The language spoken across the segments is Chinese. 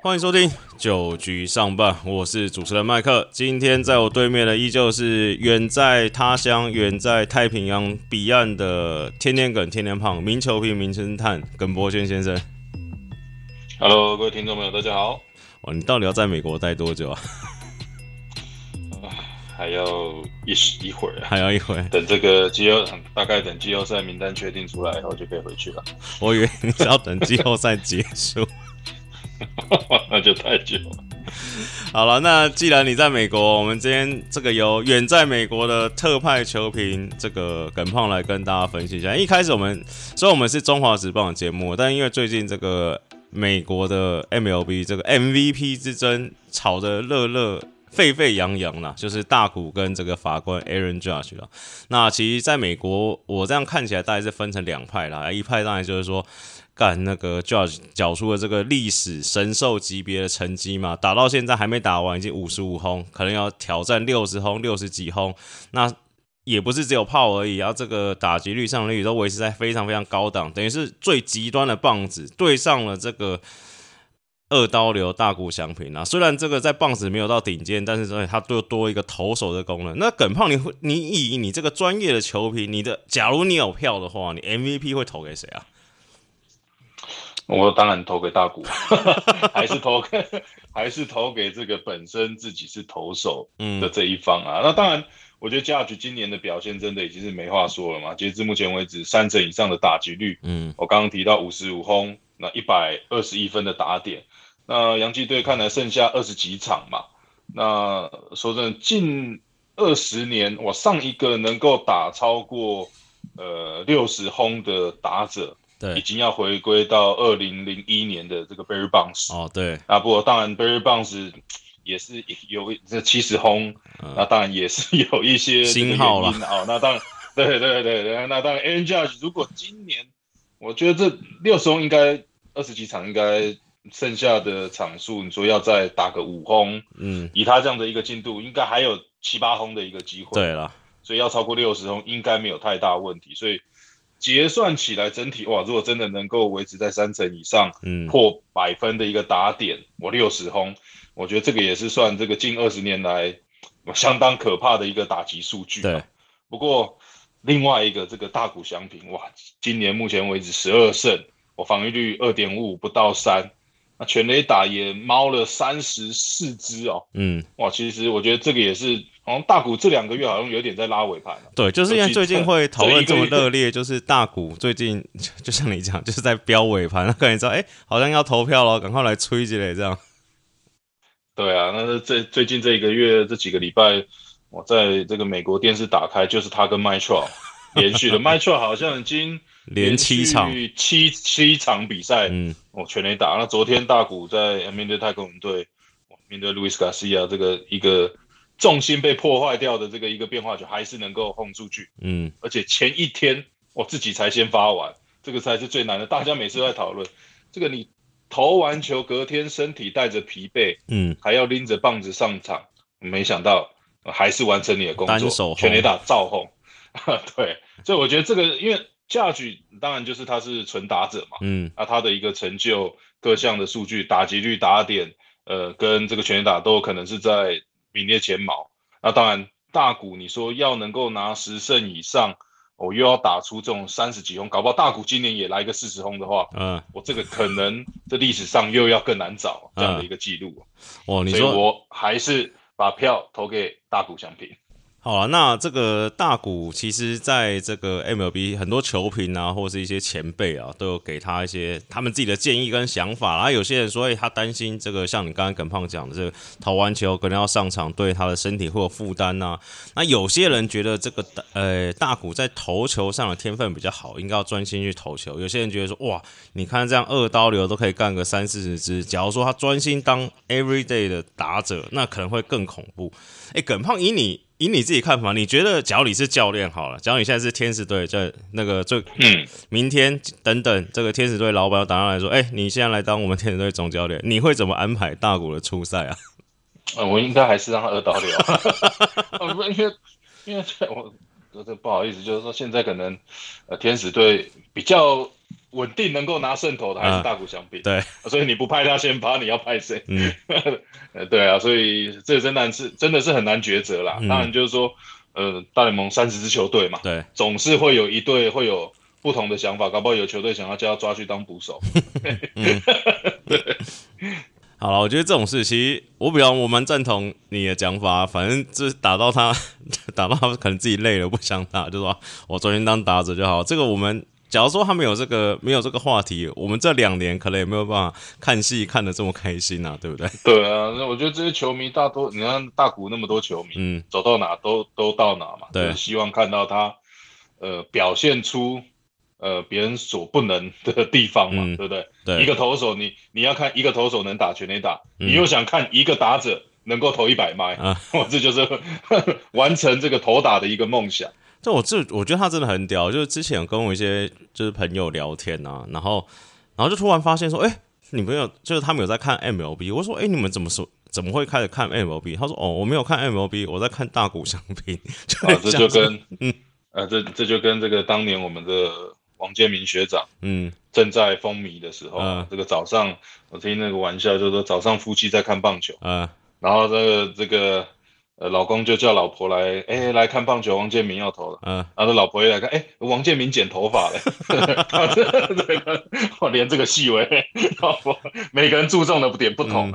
欢迎收听九局上半，我是主持人麦克。今天在我对面的依旧是远在他乡、远在太平洋彼岸的天天梗、天天胖、名球评、名侦探耿博轩先生。Hello，各位听众朋友，大家好。哇，你到底要在美国待多久啊？还要一时一会儿啊，还要一会儿？等这个季后大概等季后赛名单确定出来以后就可以回去了。我以为你是要等季后赛结束。那就太久了。好了，那既然你在美国，我们今天这个由远在美国的特派球评这个耿胖来跟大家分析一下。一开始我们虽然我们是中华职棒的节目，但因为最近这个美国的 MLB 这个 MVP 之争吵得热热。沸沸扬扬啦，就是大谷跟这个法官 Aaron Judge 啦。那其实在美国，我这样看起来大概是分成两派啦，一派当然就是说。干那个 Judge 缴出了这个历史神兽级别的成绩嘛，打到现在还没打完，已经五十五轰，可能要挑战六十轰、六十几轰。那也不是只有炮而已，然后这个打击率、上率都维持在非常非常高档，等于是最极端的棒子对上了这个二刀流大谷翔平啊。虽然这个在棒子没有到顶尖，但是所以它多多一个投手的功能。那耿胖，你会你以你这个专业的球评，你的假如你有票的话，你 MVP 会投给谁啊？我当然投给大谷，还是投给 还是投给这个本身自己是投手的这一方啊。那当然，我觉得 Judge 今年的表现真的已经是没话说了嘛。截至目前为止，三成以上的打击率，嗯，我刚刚提到五十五轰，那一百二十一分的打点，那洋基队看来剩下二十几场嘛。那说真的，近二十年，我上一个能够打超过呃六十轰的打者。对，已经要回归到二零零一年的这个 Barry Bonds 哦，对。啊，不过当然 Barry Bonds 也是有这七十轰，那当然也是有一些新号了哦，那当然，对对对对，那当然 Aaron Judge 如果今年，我觉得这六十轰应该二十几场应该剩下的场数，你说要再打个五轰，嗯，以他这样的一个进度，应该还有七八轰的一个机会，对了，所以要超过六十轰应该没有太大问题，所以。结算起来，整体哇，如果真的能够维持在三成以上，嗯，破百分的一个打点，我六十轰，我觉得这个也是算这个近二十年来相当可怕的一个打击数据。对，不过另外一个这个大股翔平，哇，今年目前为止十二胜，我防御率二点五五不到三，那全垒打也猫了三十四只哦，嗯，哇，其实我觉得这个也是。好像大股这两个月好像有点在拉尾盘了。对，就是因为最近会讨论这么热烈，就是大股最近就像你讲，就是在飙尾盘，可能知道哎，好像要投票了，赶快来吹起来这样。对啊，那这最近这一个月这几个礼拜，我在这个美国电视打开，就是他跟 My Trout 连续的，My Trout 好像已经连七场七七场比赛，嗯，我全垒打。那昨天大股在面对太空人队，面对路易斯卡西亚这个一个。重心被破坏掉的这个一个变化球还是能够轰出去，嗯，而且前一天我自己才先发完，这个才是最难的。大家每次都在讨论。这个，你投完球隔天身体带着疲惫，嗯，还要拎着棒子上场，没想到还是完成你的工作，全垒打造轰，对，所以我觉得这个因为价值当然就是他是纯打者嘛，嗯，那他的一个成就各项的数据，打击率、打点，呃，跟这个全垒打都有可能是在。名列前茅，那当然大股，你说要能够拿十胜以上，我又要打出这种三十几轰，搞不好大股今年也来个四十轰的话，嗯，我这个可能这历史上又要更难找这样的一个记录。哦，你说我还是把票投给大股相平。好了，那这个大股其实在这个 MLB 很多球评啊，或是一些前辈啊，都有给他一些他们自己的建议跟想法。然后有些人说，哎，他担心这个，像你刚刚耿胖讲的，这个投完球可能要上场，对他的身体会有负担呐。那有些人觉得这个呃大股在投球上的天分比较好，应该要专心去投球。有些人觉得说，哇，你看这样二刀流都可以干个三四十支，假如说他专心当 everyday 的打者，那可能会更恐怖。哎，耿胖以你。以你自己看法，你觉得假如你是教练好了，假如你现在是天使队，在那个最嗯，明天等等，这个天使队老板要打上来说，哎，你现在来当我们天使队总教练，你会怎么安排大谷的初赛啊？呃，我应该还是让他二刀流，因为因为我这不好意思，就是说现在可能呃天使队比较稳定能够拿胜投的还是大谷翔平。对，所以你不派他先发，你要派谁？嗯，对啊，所以这真难是真的是很难抉择啦。当然就是说，呃，大联盟三十支球队嘛，对，总是会有一队会有不同的想法，搞不好有球队想要叫他抓去当捕手。好了，我觉得这种事，其实我比较我蛮赞同你的讲法。反正这打到他，打到他可能自己累了不想打，就说我昨天当打者就好。这个我们假如说他没有这个没有这个话题，我们这两年可能也没有办法看戏看得这么开心啊，对不对？对啊，那我觉得这些球迷大多，你看大谷那么多球迷，嗯，走到哪都都到哪嘛，对，希望看到他呃表现出。呃，别人所不能的地方嘛，对不对？对，一个投手，你你要看一个投手能打全垒打，你又想看一个打者能够投一百迈，啊，这就是 完成这个投打的一个梦想。这我这我觉得他真的很屌，就是之前跟我一些就是朋友聊天啊，然后然后就突然发现说，哎，你朋友就是他们有在看 MLB，我说，哎，你们怎么说怎么会开始看 MLB？他说，哦，我没有看 MLB，我在看大股相平。啊，这就跟嗯，呃，这这就跟这个当年我们的。王建民学长，嗯，正在风靡的时候，这个早上我听那个玩笑，就是说早上夫妻在看棒球，嗯，然后这个这个呃老公就叫老婆来，哎，来看棒球，王建民要投了，嗯，然后老婆一来看，哎，王建民剪头发了，我连这个细微，老婆每个人注重的点不同。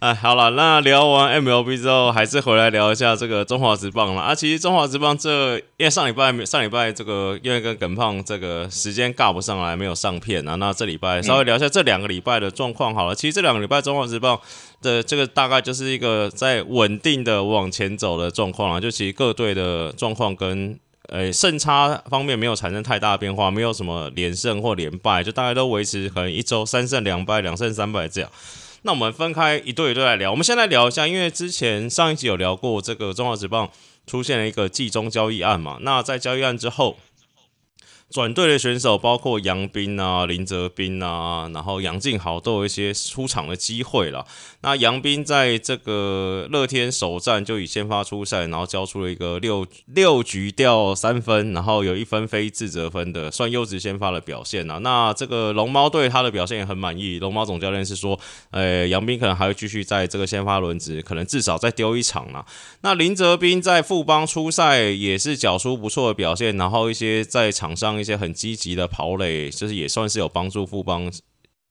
哎，好了，那聊完 MLB 之后，还是回来聊一下这个中华职棒了啊。其实中华职棒这，因为上礼拜上礼拜这个因为跟耿胖这个时间尬不上来，没有上片啊。那这礼拜稍微聊一下这两个礼拜的状况好了。其实这两个礼拜中华职棒的这个大概就是一个在稳定的往前走的状况了。就其实各队的状况跟呃胜差方面没有产生太大的变化，没有什么连胜或连败，就大概都维持可能一周三胜两败，两胜三败这样。那我们分开一对一对来聊。我们先来聊一下，因为之前上一集有聊过这个中华职棒出现了一个季中交易案嘛。那在交易案之后。转队的选手包括杨斌啊、林哲斌啊，然后杨敬豪都有一些出场的机会了。那杨斌在这个乐天首战就以先发出赛，然后交出了一个六六局掉三分，然后有一分非自责分的，算优质先发的表现啊。那这个龙猫队他的表现也很满意，龙猫总教练是说，呃，杨斌可能还会继续在这个先发轮值，可能至少再丢一场了。那林哲斌在富邦出赛也是缴出不错的表现，然后一些在场上。一些很积极的跑垒，就是也算是有帮助富邦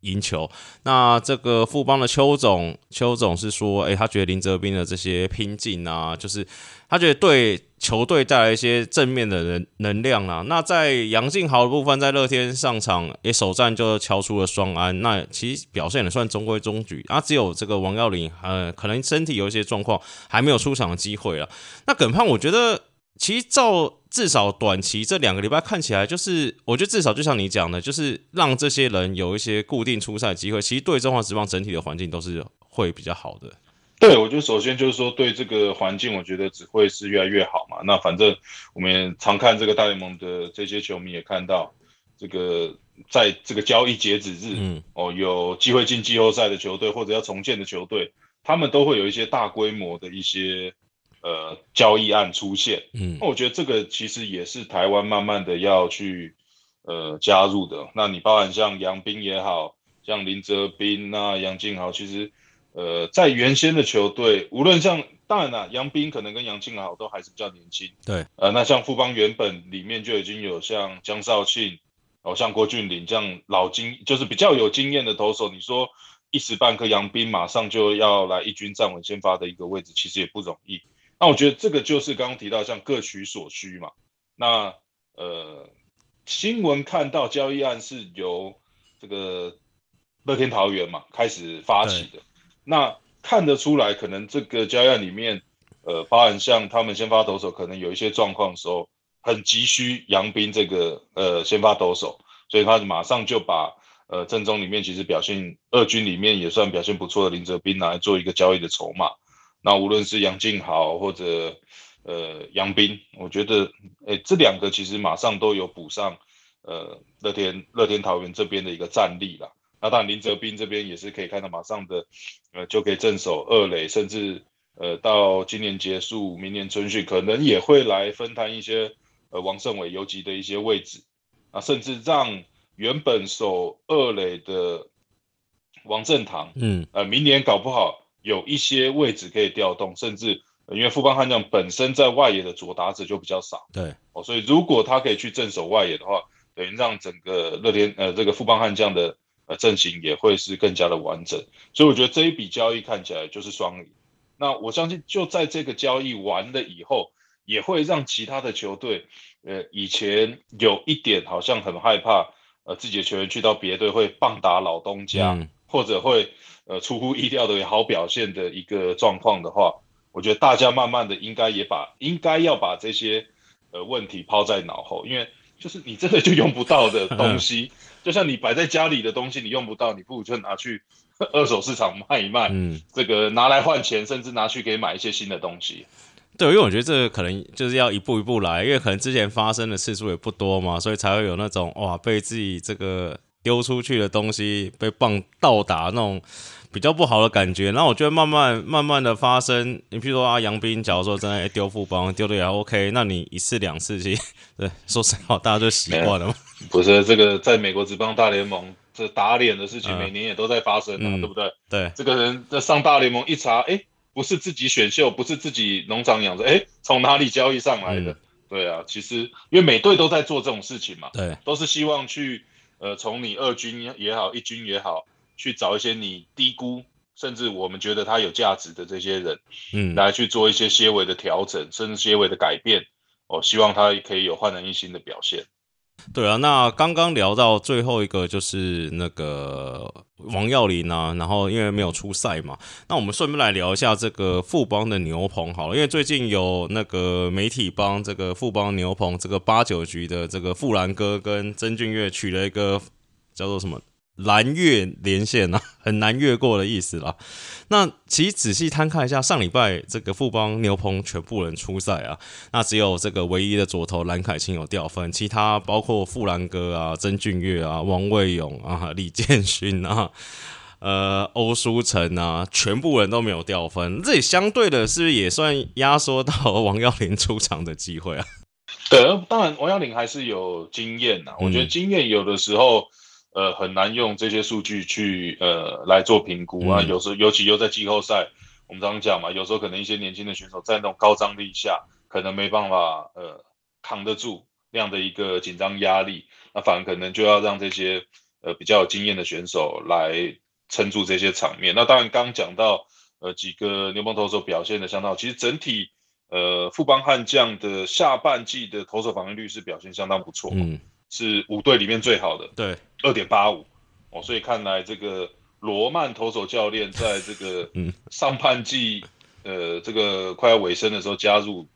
赢球。那这个富邦的邱总，邱总是说，诶，他觉得林哲斌的这些拼劲啊，就是他觉得对球队带来一些正面的能能量啊。那在杨敬豪的部分，在乐天上场，也首战就敲出了双安，那其实表现也算中规中矩啊。只有这个王耀林，呃，可能身体有一些状况，还没有出场的机会了。那耿胖，我觉得其实照。至少短期这两个礼拜看起来，就是我觉得至少就像你讲的，就是让这些人有一些固定出赛机会，其实对中华职棒整体的环境都是会比较好的。对，我觉得首先就是说对这个环境，我觉得只会是越来越好嘛。那反正我们常看这个大联盟的这些球迷也看到，这个在这个交易截止日，嗯，哦，有机会进季后赛的球队或者要重建的球队，他们都会有一些大规模的一些。呃，交易案出现，嗯，那我觉得这个其实也是台湾慢慢的要去呃加入的。那你包含像杨斌也好像林哲斌、那杨敬豪，其实呃在原先的球队，无论像当然啦，杨斌可能跟杨敬豪都还是比较年轻，对，呃，那像富邦原本里面就已经有像江少庆，哦，像郭俊麟这样老经，就是比较有经验的投手，你说一时半刻杨斌马上就要来一军站稳先发的一个位置，其实也不容易。那我觉得这个就是刚刚提到，像各取所需嘛。那呃，新闻看到交易案是由这个乐天桃园嘛开始发起的。那看得出来，可能这个交易案里面，呃，包含像他们先发投手可能有一些状况的时候，很急需杨斌这个呃先发投手，所以他马上就把呃正中里面其实表现二军里面也算表现不错的林哲斌拿来做一个交易的筹码。那无论是杨敬豪或者呃杨斌，我觉得诶这两个其实马上都有补上呃乐天乐天桃园这边的一个战力了。那当然林哲斌这边也是可以看到马上的呃就可以镇守二垒，甚至呃到今年结束，明年春训可能也会来分摊一些呃王胜伟游击的一些位置。啊，甚至让原本守二垒的王正堂，嗯，呃，明年搞不好有一些位置可以调动，甚至因为富邦悍将本身在外野的左打者就比较少，对，哦，所以如果他可以去镇守外野的话，等于让整个乐天呃这个富邦悍将的呃阵型也会是更加的完整，所以我觉得这一笔交易看起来就是双赢。那我相信就在这个交易完了以后，也会让其他的球队。呃，以前有一点好像很害怕，呃，自己的球员去到别队会棒打老东家，或者会呃出乎意料的好表现的一个状况的话，我觉得大家慢慢的应该也把应该要把这些呃问题抛在脑后，因为就是你真的就用不到的 东西，就像你摆在家里的东西你用不到，你不如就拿去二手市场卖一卖，嗯，这个拿来换钱，甚至拿去给买一些新的东西。对，因为我觉得这个可能就是要一步一步来，因为可能之前发生的次数也不多嘛，所以才会有那种哇被自己这个丢出去的东西被棒倒打那种比较不好的感觉。那我觉得慢慢慢慢的发生，你譬如说啊杨斌，假如说真的丢副帮丢的也 OK，那你一次两次其实对说实话大家就习惯了嘛。不是这个在美国职棒大联盟这打脸的事情每年也都在发生啊，对不对？对，这个人在上大联盟一查，哎。不是自己选秀，不是自己农场养着，哎，从哪里交易上来的？对啊，其实因为每队都在做这种事情嘛，对，都是希望去，呃，从你二军也好，一军也好，去找一些你低估，甚至我们觉得他有价值的这些人，嗯，来去做一些些微的调整，甚至些微的改变，哦，希望他可以有焕然一新的表现。对啊，那刚刚聊到最后一个就是那个王耀林啊，然后因为没有出赛嘛，那我们顺便来聊一下这个富邦的牛棚好了，因为最近有那个媒体帮这个富邦牛棚这个八九局的这个富兰哥跟曾俊岳取了一个叫做什么？蓝越连线呐，很难越过的意思啦。那其实仔细摊看一下，上礼拜这个富邦牛棚全部人出赛啊，那只有这个唯一的左投蓝凯清有掉分，其他包括富兰哥啊、曾俊岳啊、王卫勇啊、李建勋啊、呃欧书成啊，全部人都没有掉分。这也相对的是不是也算压缩到王耀林出场的机会啊？对，当然王耀林还是有经验呐。我觉得经验有的时候。呃，很难用这些数据去呃来做评估啊。有时候，尤其又在季后赛，我们常常讲嘛，有时候可能一些年轻的选手在那种高张力下，可能没办法呃扛得住那样的一个紧张压力，那反而可能就要让这些呃比较有经验的选手来撑住这些场面。那当然，刚讲到呃几个牛棚投手表现的相当好，其实整体呃富邦悍将的下半季的投手防御率是表现相当不错。嗯。是五队里面最好的，对，二点八五哦，所以看来这个罗曼投手教练在这个 上半季，呃，这个快要尾声的时候加入，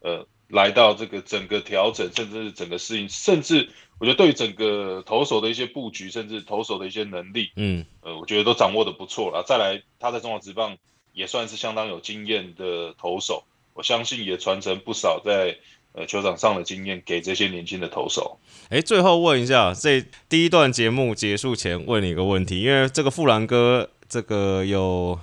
呃，来到这个整个调整，甚至是整个适应，甚至我觉得对于整个投手的一些布局，甚至投手的一些能力，嗯，呃，我觉得都掌握的不错了。再来，他在中华职棒也算是相当有经验的投手，我相信也传承不少在。呃，球场上的经验给这些年轻的投手。哎，最后问一下，这第一段节目结束前问你一个问题，因为这个富兰哥这个有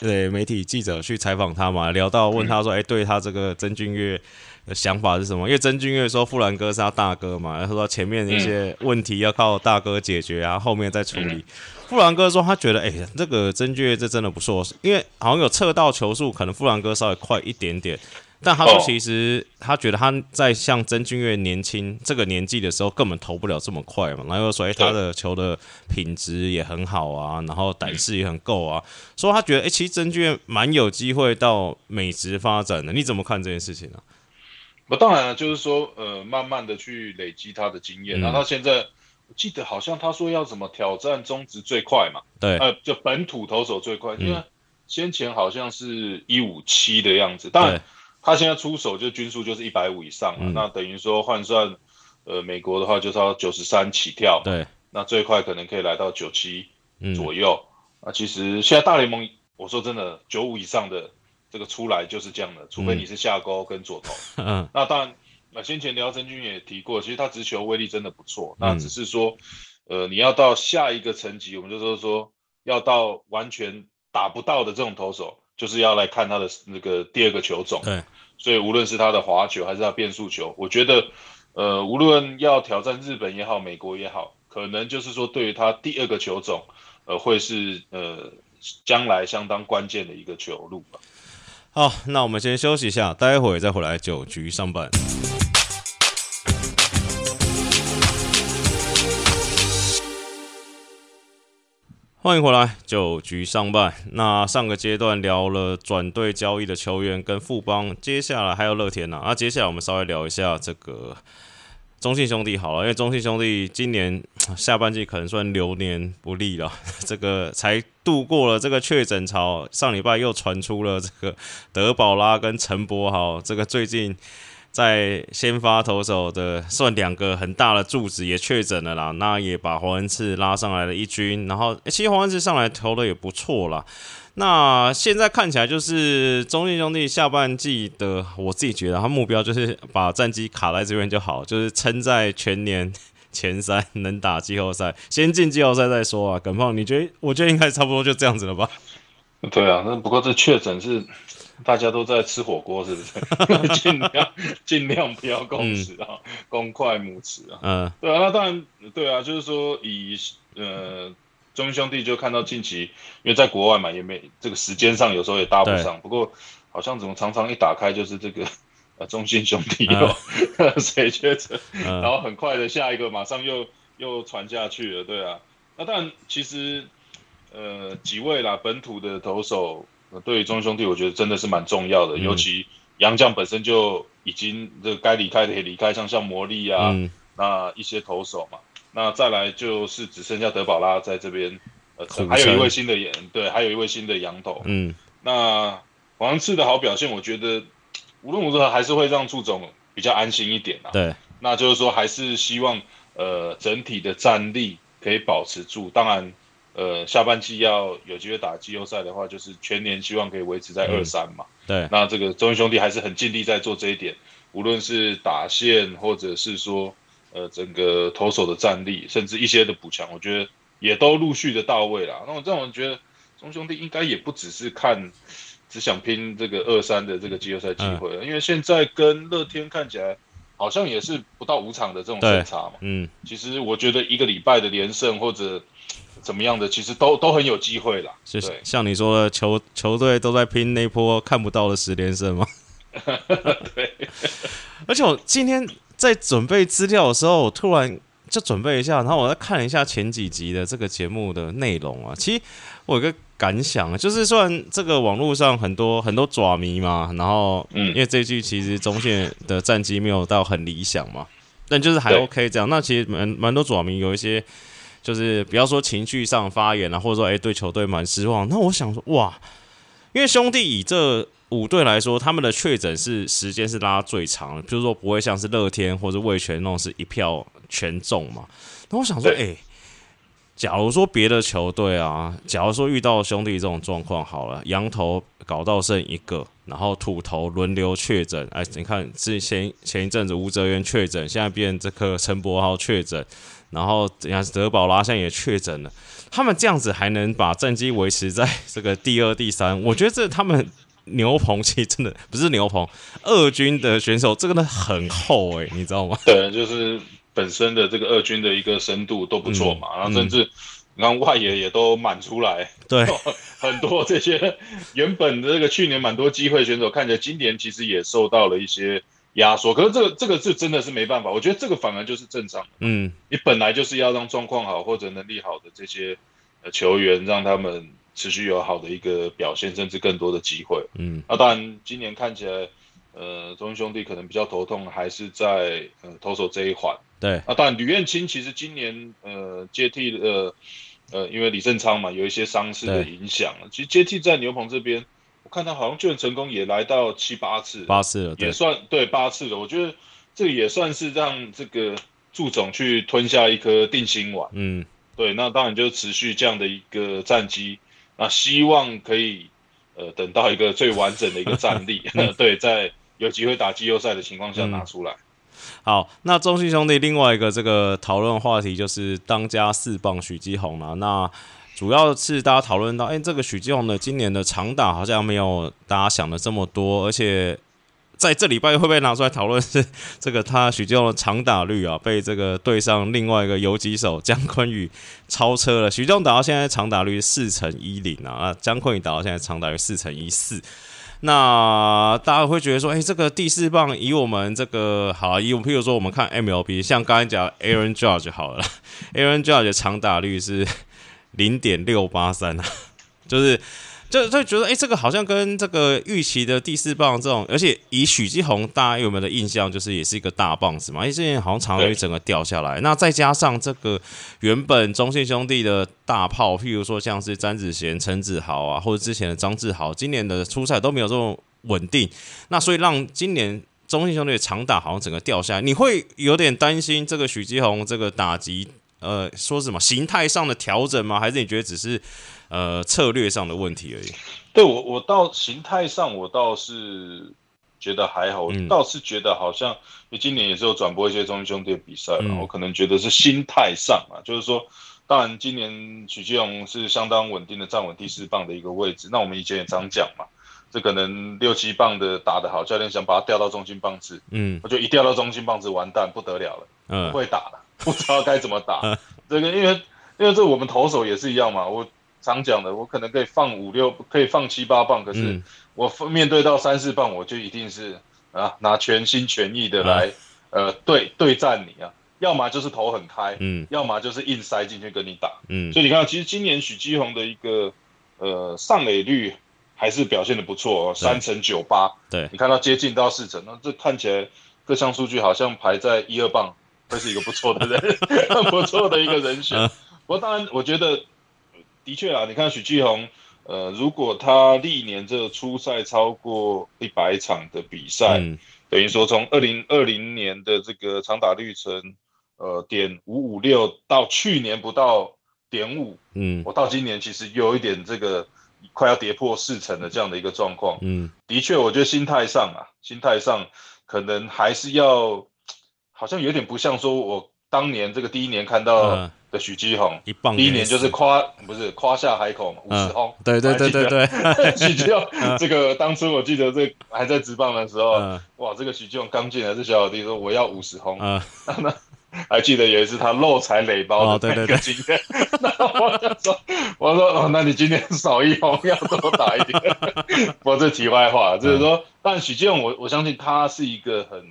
呃媒体记者去采访他嘛，聊到问他说，哎，对他这个曾俊岳的想法是什么？因为曾俊岳说富兰哥是他大哥嘛，然后说前面一些问题要靠大哥解决啊，后面再处理。富兰哥说他觉得，哎，这个曾俊岳这真的不错，因为好像有测到球速，可能富兰哥稍微快一点点。但他说，其实他觉得他在像曾俊岳年轻这个年纪的时候，根本投不了这么快嘛。然后说，哎，他的球的品质也很好啊，然后胆识也很够啊。说他觉得，哎，其实曾俊岳蛮有机会到美职发展的。你怎么看这件事情呢？我当然了就是说，呃，慢慢的去累积他的经验。然后他现在，我记得好像他说要怎么挑战中职最快嘛？对，呃，就本土投手最快，因为先前好像是一五七的样子，当然。他现在出手就均数就是一百五以上了，那等于说换算，呃，美国的话就是要九十三起跳，对，那最快可能可以来到九七左右。那其实现在大联盟，我说真的，九五以上的这个出来就是这样的，除非你是下钩跟左投。嗯，那当然，那先前廖真君也提过，其实他直球威力真的不错，那只是说，呃，你要到下一个层级，我们就说说要到完全打不到的这种投手。就是要来看他的那个第二个球种，对，所以无论是他的滑球还是他变速球，我觉得，呃，无论要挑战日本也好，美国也好，可能就是说对于他第二个球种，呃，会是呃将来相当关键的一个球路吧。好，那我们先休息一下，待会再回来九局上半。欢迎回来，九局上半。那上个阶段聊了转队交易的球员跟富邦，接下来还有乐天呐。那接下来我们稍微聊一下这个中信兄弟好了，因为中信兄弟今年下半季可能算流年不利了，这个才度过了这个确诊潮，上礼拜又传出了这个德保拉跟陈柏豪，这个最近。在先发投手的算两个很大的柱子也确诊了啦，那也把黄恩赐拉上来了一军，然后其实黄恩赐上来投的也不错啦。那现在看起来就是中信兄弟下半季的，我自己觉得他目标就是把战绩卡在这边就好，就是撑在全年前三，能打季后赛，先进季后赛再说啊。耿胖，你觉得？我觉得应该差不多就这样子了吧？对啊，那不过这确诊是。大家都在吃火锅，是不是？尽量尽量不要共食啊，公筷母匙啊。嗯，对啊，那当然对啊，就是说以呃中英兄弟就看到近期，因为在国外嘛，也没这个时间上有时候也搭不上。不过好像怎么常常一打开就是这个呃 中信兄弟又 谁确诊，然后很快的下一个马上又又传下去了，对啊。那当然其实呃几位啦本土的投手。对于中兄弟，我觉得真的是蛮重要的，尤其杨将本身就已经这该离开的也离开，像像魔力啊，那一些投手嘛，那再来就是只剩下德保拉在这边，呃，还有一位新的演，对，还有一位新的羊头，嗯，那黄次的好表现，我觉得无论如何还是会让祝总比较安心一点啊，对，那就是说还是希望呃整体的战力可以保持住，当然。呃，下半季要有机会打季后赛的话，就是全年希望可以维持在二三嘛。对，那这个中英兄弟还是很尽力在做这一点，无论是打线或者是说呃整个投手的战力，甚至一些的补强，我觉得也都陆续的到位了。那我这种觉得中兄弟应该也不只是看只想拼这个二三的这个季后赛机会了，因为现在跟乐天看起来好像也是不到五场的这种胜差嘛。嗯，其实我觉得一个礼拜的连胜或者。怎么样的，其实都都很有机会啦。是像你说的，球球队都在拼那波看不到的十连胜吗？对。而且我今天在准备资料的时候，我突然就准备一下，然后我再看了一下前几集的这个节目的内容啊。其实我有个感想，就是虽然这个网络上很多很多爪迷嘛，然后嗯，因为这句其实中线的战绩没有到很理想嘛，但就是还 OK 这样。那其实蛮蛮多爪迷有一些。就是不要说情绪上发言了，或者说哎对球队蛮失望。那我想说哇，因为兄弟以这五队来说，他们的确诊是时间是拉最长的，就是说不会像是乐天或者魏全那种是一票全中嘛。那我想说哎，假如说别的球队啊，假如说遇到兄弟这种状况好了，羊头搞到剩一个，然后土头轮流确诊，哎你看之前前一阵子吴泽源确诊，现在变这个陈柏豪确诊。然后，怎样？德保拉现在也确诊了，他们这样子还能把战绩维持在这个第二、第三？我觉得这他们牛棚其实真的不是牛棚，二军的选手这个呢很厚诶，你知道吗？对，就是本身的这个二军的一个深度都不错嘛，然后甚至然后外野也都满出来，对，很多这些原本的这个去年蛮多机会选手，看起来今年其实也受到了一些。压缩，可是这个这个是真的是没办法，我觉得这个反而就是正常的。嗯，你本来就是要让状况好或者能力好的这些呃球员，让他们持续有好的一个表现，甚至更多的机会。嗯，那当然今年看起来，呃，中兄弟可能比较头痛，还是在呃投手这一环。对，那当然吕彦青其实今年呃接替呃呃，因为李正昌嘛有一些伤势的影响，其实接替在牛棚这边。看他好像救援成功也来到七八次，八次了，也算对八次了。我觉得这也算是让这个祝总去吞下一颗定心丸。嗯，对，那当然就持续这样的一个战绩，那希望可以呃等到一个最完整的一个战力，对，在有机会打季后赛的情况下拿出来。好，那中信兄弟另外一个这个讨论话题就是当家四棒许基宏了。那主要是大家讨论到，哎，这个许继宏的今年的长打好像没有大家想的这么多，而且在这礼拜会不会拿出来讨论？是 这个他许继荣的长打率啊，被这个对上另外一个游击手姜昆宇超车了。许继荣打到现在长打率四乘一零啊，啊，姜昆宇打到现在长打率四乘一四。那大家会觉得说，哎，这个第四棒以我们这个好，以我譬如说我们看 MLB，像刚才讲 Aaron Judge 好了，Aaron Judge 的长打率是零点六八三啊，就是。就就觉得，哎，这个好像跟这个预期的第四棒这种，而且以许继宏大家有没有的印象，就是也是一个大棒子嘛，哎，这前好像长打率整个掉下来。那再加上这个原本中信兄弟的大炮，譬如说像是詹子贤、陈子豪啊，或者之前的张志豪，今年的出赛都没有这么稳定，那所以让今年中信兄弟的长打好像整个掉下来，你会有点担心这个许继宏这个打击，呃，说什么形态上的调整吗？还是你觉得只是？呃，策略上的问题而已。对我，我到形态上，我倒是觉得还好。我倒是觉得好像，你今年也是有转播一些中英兄弟的比赛嘛。我可能觉得是心态上啊，就是说，当然今年许继荣是相当稳定的站稳第四棒的一个位置。那我们以前也常讲嘛，这可能六七棒的打得好，教练想把他调到中心棒子，嗯，我就一调到中心棒子，完蛋不得了了，嗯，不会打了，不知道该怎么打。这个因为因为这我们投手也是一样嘛，我。常讲的，我可能可以放五六，可以放七八棒，可是我面对到三四棒，我就一定是啊，拿全心全意的来呃对对战你啊，要么就是头很开，嗯，要么就是硬塞进去跟你打，嗯，所以你看，其实今年许基宏的一个呃上垒率还是表现的不错哦，三成九八，对你看到接近到四成，那这看起来各项数据好像排在一二棒，会是一个不错的人，不错的一个人选。不过当然，我觉得。的确啊，你看许继宏，呃，如果他历年这初赛超过一百场的比赛，等于说从二零二零年的这个长打率成呃点五五六，到去年不到点五，嗯，我到今年其实有一点这个快要跌破四成的这样的一个状况，嗯，的确，我觉得心态上啊，心态上可能还是要，好像有点不像说我当年这个第一年看到。的许基宏，第一年就是夸不是夸下海口嘛，五十轰，对对对对对，许基宏这个当初我记得这还在职棒的时候，哇，这个许基宏刚进来是小老弟说我要五十轰，嗯，那 还记得有一次他漏财垒包的那个经验，那我就说我说哦，那你今天少一轰要多打一点，不过这题外话，就是说，但许基宏我我相信他是一个很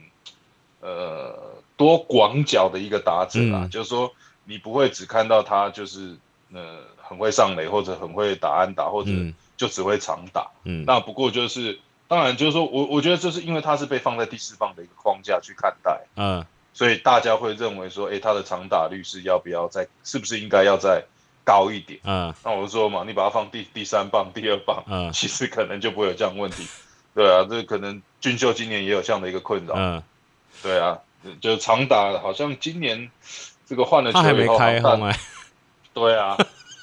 呃多广角的一个打者啊，就是说。你不会只看到他就是呃很会上垒或者很会打安打或者就只会长打，嗯，那不过就是当然就是说我我觉得就是因为他是被放在第四棒的一个框架去看待，嗯，所以大家会认为说，哎，他的长打率是要不要再是不是应该要再高一点，嗯，那我就说嘛，你把它放第第三棒、第二棒，嗯，其实可能就不会有这样问题，对啊，这可能俊秀今年也有这样的一个困扰，嗯，对啊，就长打好像今年。这个换了球以后，对啊，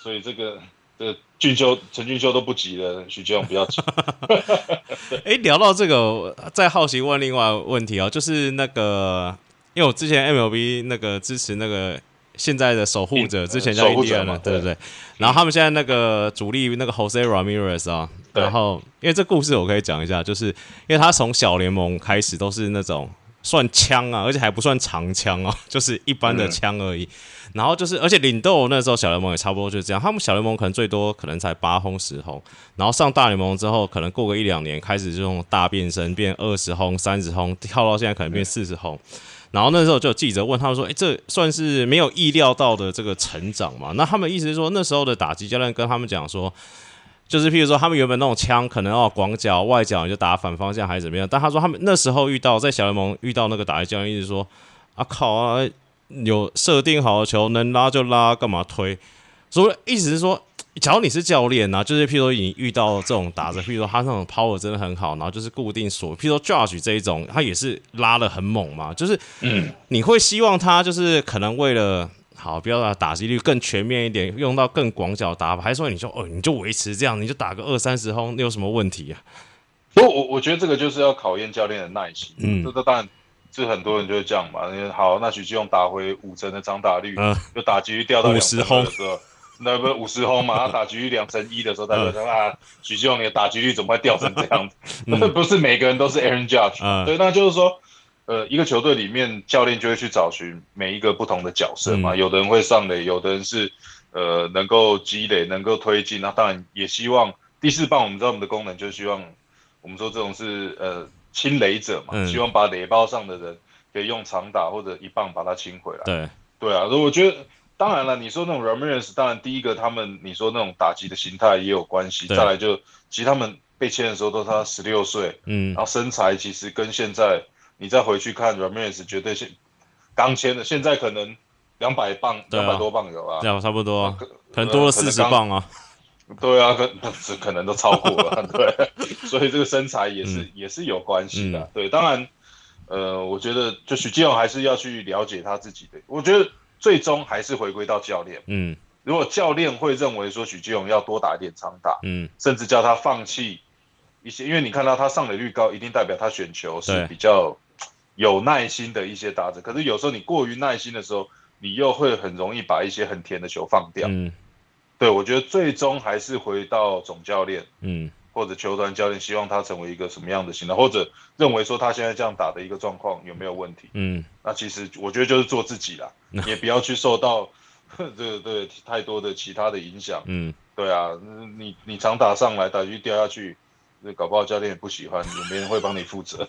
所以这个这俊修陈俊修都不急了，许继勇不要急。哎，聊到这个，再好奇问另外问题哦，就是那个，因为我之前 MLB 那个支持那个现在的守护者，之前叫印第安人，对不对？然后他们现在那个主力那个 Jose Ramirez 啊，然后因为这故事我可以讲一下，就是因为他从小联盟开始都是那种。算枪啊，而且还不算长枪哦，就是一般的枪而已。然后就是，而且领豆那时候小联盟也差不多就是这样。他们小联盟可能最多可能才八轰十轰，然后上大联盟之后，可能过个一两年开始这种大变身，变二十轰、三十轰，跳到现在可能变四十轰。然后那时候就有记者问他们说：“哎，这算是没有意料到的这个成长嘛？”那他们意思是说，那时候的打击教练跟他们讲说。就是譬如说，他们原本那种枪可能要广角、外角你就打反方向还是怎么样，但他说他们那时候遇到在小联盟遇到那个打击教练，一直说啊靠啊，有设定好的球能拉就拉，干嘛推？所以意思是说，假如你是教练啊，就是譬如说你遇到这种打者，譬如说他那种 power 真的很好，然后就是固定锁，譬如说 Judge 这一种，他也是拉的很猛嘛，就是嗯，你会希望他就是可能为了。好，不要打打击率更全面一点，用到更广角打法，还是说你说哦，你就维持这样，你就打个二三十轰，你有什么问题啊？不，我我觉得这个就是要考验教练的耐心。嗯，这这当然，这很多人就是这样嘛。好，那许继勇打回五成的张打率，就打击率掉到五十轰的时候，那不五十轰嘛，他打击率两成一的时候，代表说啊，许继勇你的打击率怎么会掉成这样子？不是每个人都是 Aaron Judge，对，那就是说，呃，一个球队里面教练就会去找寻每一个不同的角色嘛，有的人会上垒，有的人是呃能够积累，能够推进，那当然也希望第四棒，我们知道我们的功能就希望我们说这种是呃清垒者嘛，希望把垒包上的人可以用长打或者一棒把它清回来。对，对啊，我觉得。当然了，你说那种 Ramirez，当然第一个他们你说那种打击的形态也有关系。再来就其实他们被签的时候都他十六岁，嗯，然后身材其实跟现在你再回去看 Ramirez，绝对是刚签的，现在可能两百磅，两百多磅有啊，差不多，可能多了四十磅啊。对啊，可可能都超过了，对，所以这个身材也是也是有关系的。对，当然，呃，我觉得就许继勇还是要去了解他自己的，我觉得。最终还是回归到教练。嗯，如果教练会认为说许基勇要多打一点长打，嗯，甚至叫他放弃一些，因为你看到他上垒率高，一定代表他选球是比较有耐心的一些打者。可是有时候你过于耐心的时候，你又会很容易把一些很甜的球放掉。嗯，对我觉得最终还是回到总教练。嗯。或者球团教练希望他成为一个什么样的形态，或者认为说他现在这样打的一个状况有没有问题？嗯，那其实我觉得就是做自己啦，也不要去受到这 个对太多的其他的影响。嗯，对啊，你你常打上来，打去掉下去，这搞不好教练也不喜欢，也没人会帮你负责，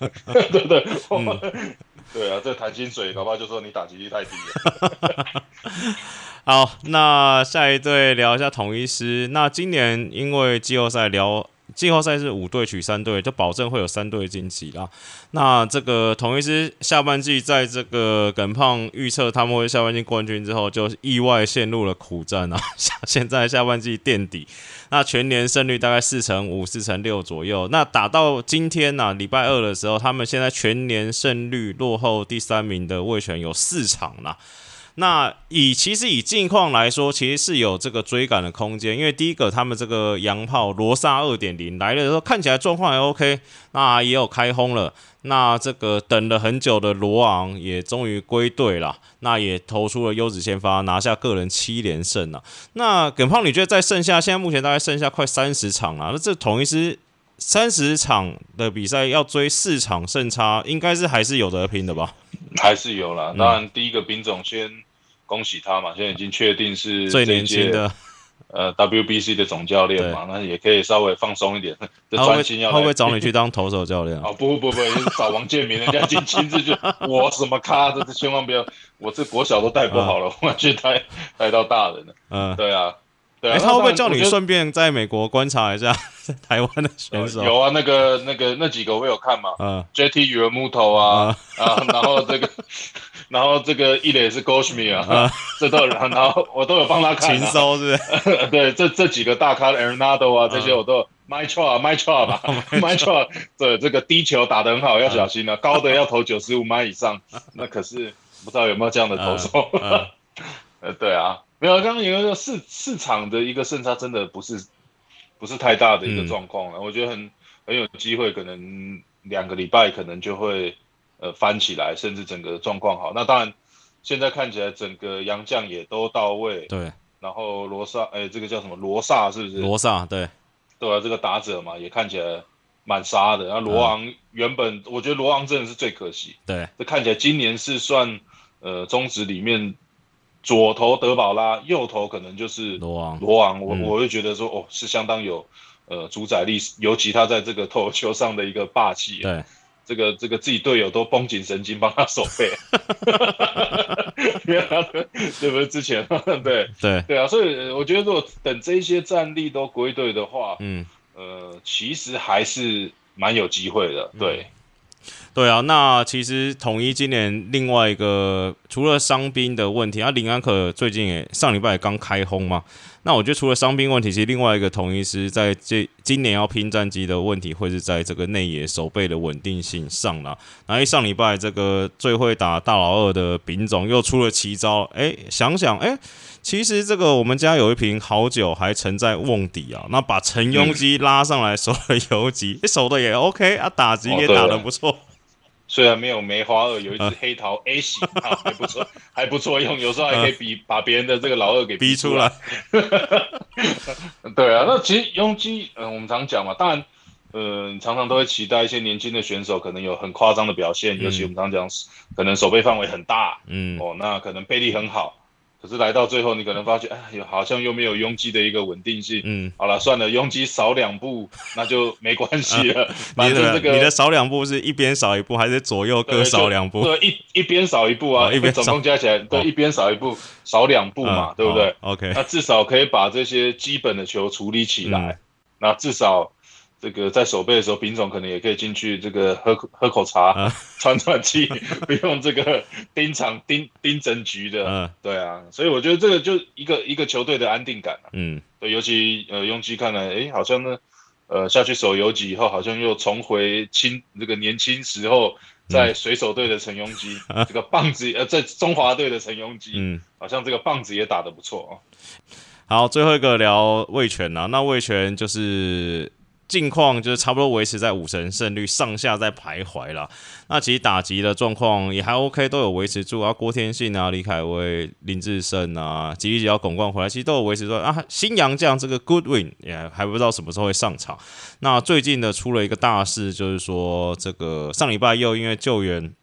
对不对？对啊，这谈薪水，搞不好就说你打击率太低了。好，那下一队聊一下统一师。那今年因为季后赛聊。季后赛是五队取三队，就保证会有三队晋级啦。那这个同一师下半季在这个耿胖预测他们会下半季冠军之后，就意外陷入了苦战啊！现在下半季垫底，那全年胜率大概四成五、四成六左右。那打到今天呢，礼拜二的时候，他们现在全年胜率落后第三名的卫权有四场了。那以其实以近况来说，其实是有这个追赶的空间，因为第一个他们这个洋炮罗萨二点零来了的时候，看起来状况还 OK，那也有开轰了。那这个等了很久的罗昂也终于归队了，那也投出了优质先发，拿下个人七连胜了。那耿胖，你觉得在剩下现在目前大概剩下快三十场了，那这统一是三十场的比赛要追四场胜差，应该是还是有得拼的吧？还是有了。当然，第一个兵种先。恭喜他嘛！现在已经确定是最年轻的，呃，WBC 的总教练嘛，那也可以稍微放松一点，专心要。会不会找你去当投手教练？哦，不不不不，找王建民，人家已经亲自就我什么咖，这千万不要，我这国小都带不好了，我去带带到大人了。嗯，对啊。哎，他会不会叫你顺便在美国观察一下 台湾的选手？有啊，那个、那个、那几个我有看嘛。嗯，JT 羽尔木头啊啊，然后这个，然后这个一垒是 Goshmi 啊，这都然后我都有帮他看。情收是不是？对，这这几个大咖 a r n a d o 啊，这些我都 My c h a My c h a 吧，My c h a 对，这个低球打得很好，要小心了。高的要投九十五码以上，那可是不知道有没有这样的投手。呃，对啊。没有，刚刚有一个市市场的一个胜差，真的不是不是太大的一个状况了。我觉得很很有机会，可能两个礼拜可能就会呃翻起来，甚至整个状况好。那当然，现在看起来整个洋将也都到位。对。然后罗萨，哎，这个叫什么罗萨是不是？罗萨，对。对啊，这个打者嘛，也看起来蛮杀的。然后罗昂原本，我觉得罗昂真的是最可惜。对。这看起来今年是算呃中职里面。左投德保拉，右投可能就是罗昂。罗昂，我我会觉得说，哦，是相当有呃主宰力，尤其他在这个投球上的一个霸气。对，这个这个自己队友都绷紧神经帮他守备。对不对？之前 对对对啊，所以我觉得如果等这些战力都归队的话，嗯呃，其实还是蛮有机会的。对。对啊，那其实统一今年另外一个除了伤兵的问题，啊，林安可最近也上礼拜刚开轰嘛，那我觉得除了伤病问题，其实另外一个统一是在这今年要拼战绩的问题，会是在这个内野守备的稳定性上了。然后上礼拜这个最会打大老二的丙总又出了奇招，哎，想想哎，其实这个我们家有一瓶好酒还沉在瓮底啊，那把陈庸基拉上来守了游击，守的也 OK 啊，打击也打得不错。虽然没有梅花二，有一只黑桃 A 型啊，还不错，还不错用，有时候还可以比把别人的这个老二给逼出来。对啊，那其实拥挤，嗯，我们常讲嘛，当然，呃，常常都会期待一些年轻的选手可能有很夸张的表现，尤其我们常讲，可能手背范围很大，嗯，哦，那可能背力很好。可是来到最后，你可能发现，哎，有好像又没有拥挤的一个稳定性。嗯，好了，算了，拥挤少两步 那就没关系了。你的这个你的少两步是一边少一步，还是左右各少两步？对，一一边少一步啊，一边总共加起来对，一边少一步，少两步嘛，对不对？OK，那至少可以把这些基本的球处理起来。那至少。这个在守备的时候，品种可能也可以进去，这个喝喝口茶，喘喘气，不用这个盯场盯盯整局的。对啊，所以我觉得这个就一个一个球队的安定感嗯，对，尤其呃，拥基看来，哎，好像呢，呃，下去守游击以后，好像又重回青这个年轻时候在水手队的陈庸基，这个棒子呃，在中华队的陈庸基，嗯，好像这个棒子也打得不错哦。好，最后一个聊魏权啊，那魏权就是。近况就是差不多维持在五成胜率上下在徘徊啦。那其实打击的状况也还 OK，都有维持住啊。郭天信啊、李凯威、林志胜啊，吉利吉要拱冠回来，其实都有维持住啊。新洋将这个 Goodwin 也还不知道什么时候会上场。那最近的出了一个大事，就是说这个上礼拜又因为救援。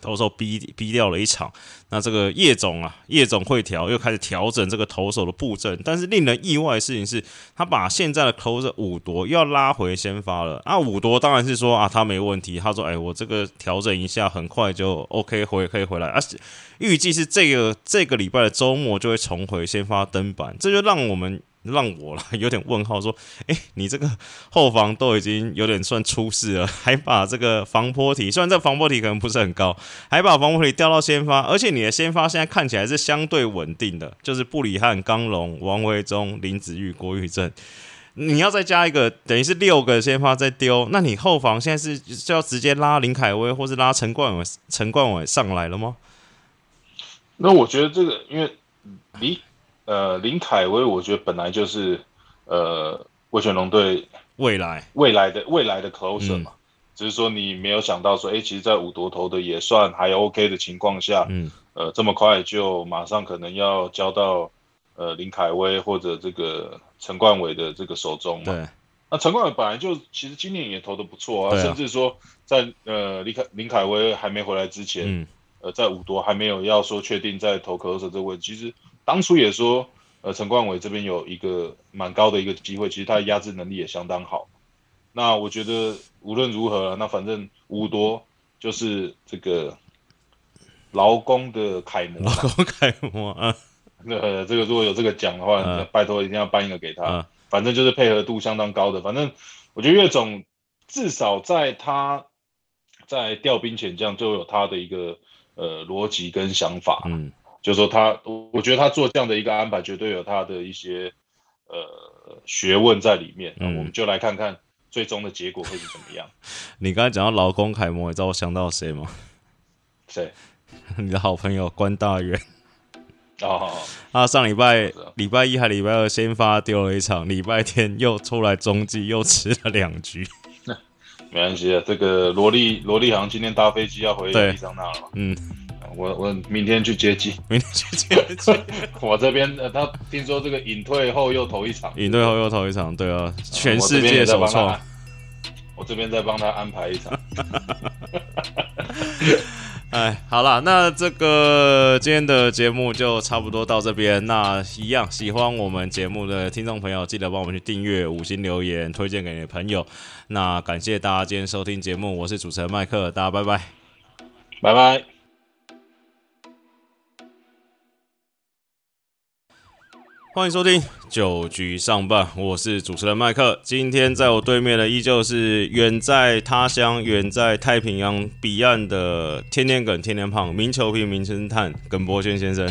投手逼逼掉了一场，那这个叶总啊，叶总会调又开始调整这个投手的布阵，但是令人意外的事情是，他把现在的投手五夺要拉回先发了。那五夺当然是说啊，他没问题，他说哎，我这个调整一下，很快就 OK 回可以回来，而且预计是这个这个礼拜的周末就会重回先发登板，这就让我们。让我了 有点问号，说，哎，你这个后防都已经有点算出事了，还把这个防坡体，虽然这防坡体可能不是很高，还把防坡体调到先发，而且你的先发现在看起来是相对稳定的，就是布里汉、刚龙、王维忠、林子玉、郭玉正，你要再加一个，等于是六个先发再丢，那你后防现在是就要直接拉林凯威，或是拉陈冠伟、陈冠伟上来了吗？那我觉得这个，因为你。呃，林凯威，我觉得本来就是呃，魏全龙队未来未来的未来的 closer 嘛，只是说你没有想到说，哎，其实，在五夺头的也算还 OK 的情况下，嗯，呃，这么快就马上可能要交到呃林凯威或者这个陈冠伟的这个手中嘛。对。那陈冠伟本来就其实今年也投的不错啊，甚至说在呃林凯林凯威还没回来之前，呃，在五夺还没有要说确定在投 closer 这个位置，其实。当初也说，呃，陈冠伟这边有一个蛮高的一个机会，其实他的压制能力也相当好。那我觉得无论如何，那反正五多就是这个劳工的楷模，劳工楷模啊。那这个如果有这个奖的话，拜托一定要颁一个给他。反正就是配合度相当高的。反正我觉得岳总至少在他在调兵遣将就有他的一个呃逻辑跟想法。嗯。就说他，我觉得他做这样的一个安排，绝对有他的一些呃学问在里面。那我们就来看看最终的结果会是怎么样。你刚才讲到劳工楷模，你知道我想到谁吗？谁？你的好朋友关大元。哦，他上礼拜礼拜一还礼拜二先发丢了一场，礼拜天又出来中继又吃了两局。没关系啊，这个罗莉罗莉航今天搭飞机要回伊桑那了嘛？嗯。我我明天去接机，明天去接机。我这边呃，他听说这个隐退后又投一场，隐退后又投一场，对啊，全世界首创。我这边再 帮他安排一场。哎，好了，那这个今天的节目就差不多到这边。那一样喜欢我们节目的听众朋友，记得帮我们去订阅、五星留言、推荐给你的朋友。那感谢大家今天收听节目，我是主持人麦克，大家拜拜，拜拜。欢迎收听九局上半，我是主持人麦克。今天在我对面的依旧是远在他乡、远在太平洋彼岸的天天梗、天天胖、名球评、名侦探耿博轩先生。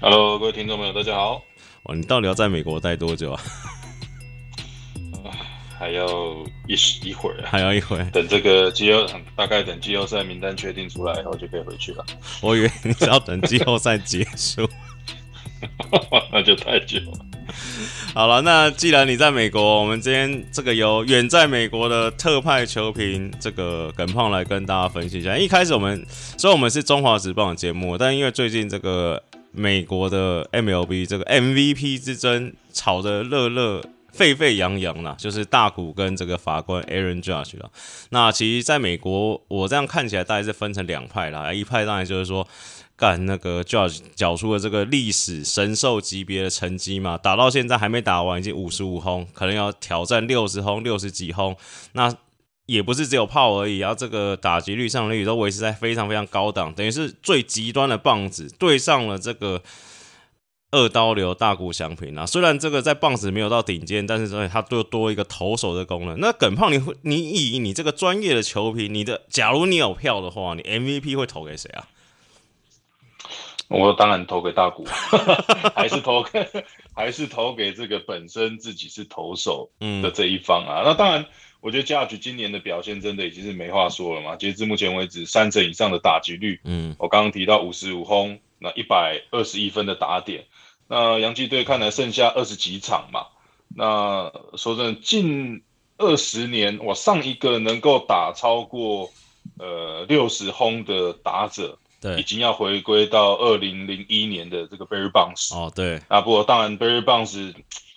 Hello，各位听众朋友，大家好。哇，你到底要在美国待多久啊？还要一时一会儿，还要一会儿。等这个季后大概等季后赛名单确定出来以后就可以回去了。我以为你是要等季后赛结束。那就太久了。好了，那既然你在美国，我们今天这个由远在美国的特派球评这个耿胖来跟大家分析一下。一开始我们虽然我们是中华职棒的节目，但因为最近这个美国的 MLB 这个 MVP 之争吵得热热沸沸扬扬啦，就是大谷跟这个法官 Aaron Judge 了。那其实在美国，我这样看起来大概是分成两派啦，一派当然就是说。干那个 Judge 缴出了这个历史神兽级别的成绩嘛，打到现在还没打完，已经五十五轰，可能要挑战六十轰、六十几轰。那也不是只有炮而已，然后这个打击率、上率都维持在非常非常高档，等于是最极端的棒子对上了这个二刀流大谷翔平啊。虽然这个在棒子没有到顶尖，但是所以它多多一个投手的功能。那耿胖，你会你以你这个专业的球评，你的假如你有票的话，你 MVP 会投给谁啊？我当然投给大股，还是投给 还是投给这个本身自己是投手的这一方啊。那当然，我觉得嘉局今年的表现真的已经是没话说了嘛。截至目前为止，三成以上的打击率，嗯，我刚刚提到五十五轰，那一百二十一分的打点。那洋基队看来剩下二十几场嘛。那说真的，近二十年，我上一个能够打超过呃六十轰的打者。对，已经要回归到二零零一年的这个 Barry Bonds 哦，对。啊，不过当然 Barry Bonds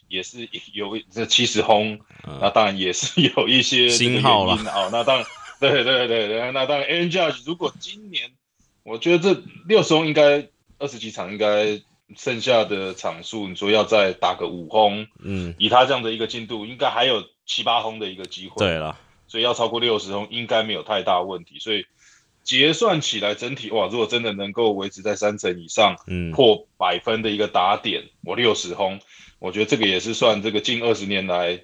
也是有这七十轰，那当然也是有一些 新号了哦，那当然，对对对对，那当然 Aaron Judge 如果今年，我觉得这六十轰应该二十几场应该剩下的场数，你说要再打个五轰，嗯，以他这样的一个进度，应该还有七八轰的一个机会，对了，所以要超过六十轰应该没有太大问题，所以。结算起来，整体哇，如果真的能够维持在三成以上，嗯，破百分的一个打点，我六十轰，我觉得这个也是算这个近二十年来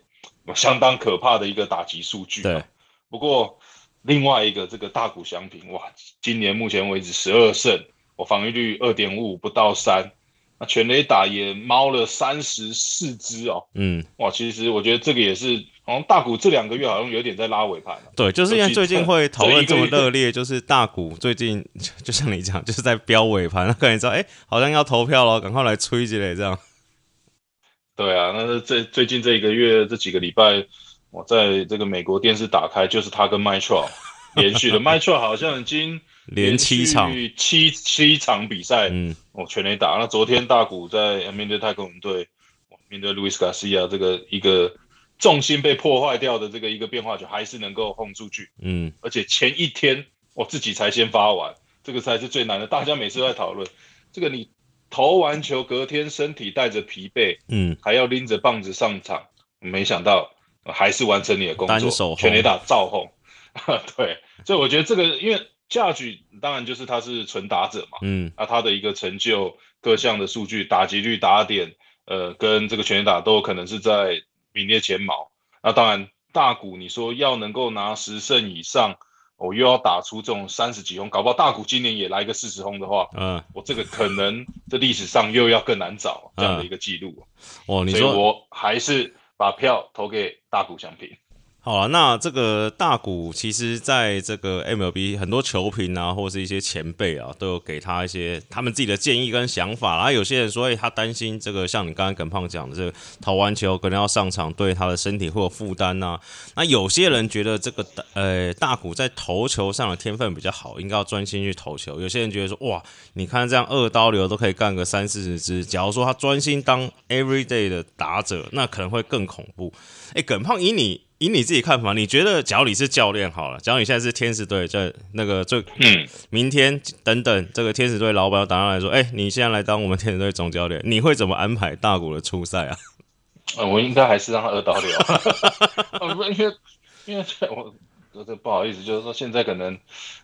相当可怕的一个打击数据。对，不过另外一个这个大股祥平，哇，今年目前为止十二胜，我防御率二点五五不到三。那全垒打也猫了三十四支哦，嗯，哇，其实我觉得这个也是，好像大股这两个月好像有点在拉尾盘对，就是因为最近会讨论这么热烈，就是大股最近 就像你讲，就是在飙尾盘，那可能知道，哎，好像要投票了，赶快来吹起来这样。对啊，那这最近这一个月这几个礼拜，我在这个美国电视打开，就是他跟 m y t r o 连续的 m y t r o 好像已经。连七场七七场比赛，嗯，哦，全垒打。那昨天大股在面对太空人队，面对路易斯卡西亚这个一个重心被破坏掉的这个一个变化球，还是能够轰出去，嗯。而且前一天我自己才先发完，这个才是最难的。大家每次都在讨论这个，你投完球隔天身体带着疲惫，嗯，还要拎着棒子上场，没想到还是完成你的工作，全垒打造轰。对，所以我觉得这个因为。价值当然就是他是纯打者嘛，嗯，那他的一个成就各项的数据，打击率、打点，呃，跟这个全垒打都有可能是在名列前茅。那当然大股，你说要能够拿十胜以上，我又要打出这种三十几轰，搞不好大股今年也来个四十轰的话，嗯，我这个可能这历史上又要更难找这样的一个记录。哦，你说我还是把票投给大股相平。好了，那这个大股其实在这个 MLB 很多球评啊，或是一些前辈啊，都有给他一些他们自己的建议跟想法。然后有些人说，哎，他担心这个像你刚刚耿胖讲的，这个投完球可能要上场，对他的身体会有负担呐。那有些人觉得这个呃大股在投球上的天分比较好，应该要专心去投球。有些人觉得说，哇，你看这样二刀流都可以干个三四十支，假如说他专心当 everyday 的打者，那可能会更恐怖。哎，耿胖以你。以你自己看法，你觉得假如你是教练好了，假如你现在是天使队，在那个最嗯，明天等等，这个天使队老板打上来说，哎，你现在来当我们天使队总教练，你会怎么安排大谷的出赛啊？呃，我应该还是让他二刀流，因为因为我这不好意思，就是说现在可能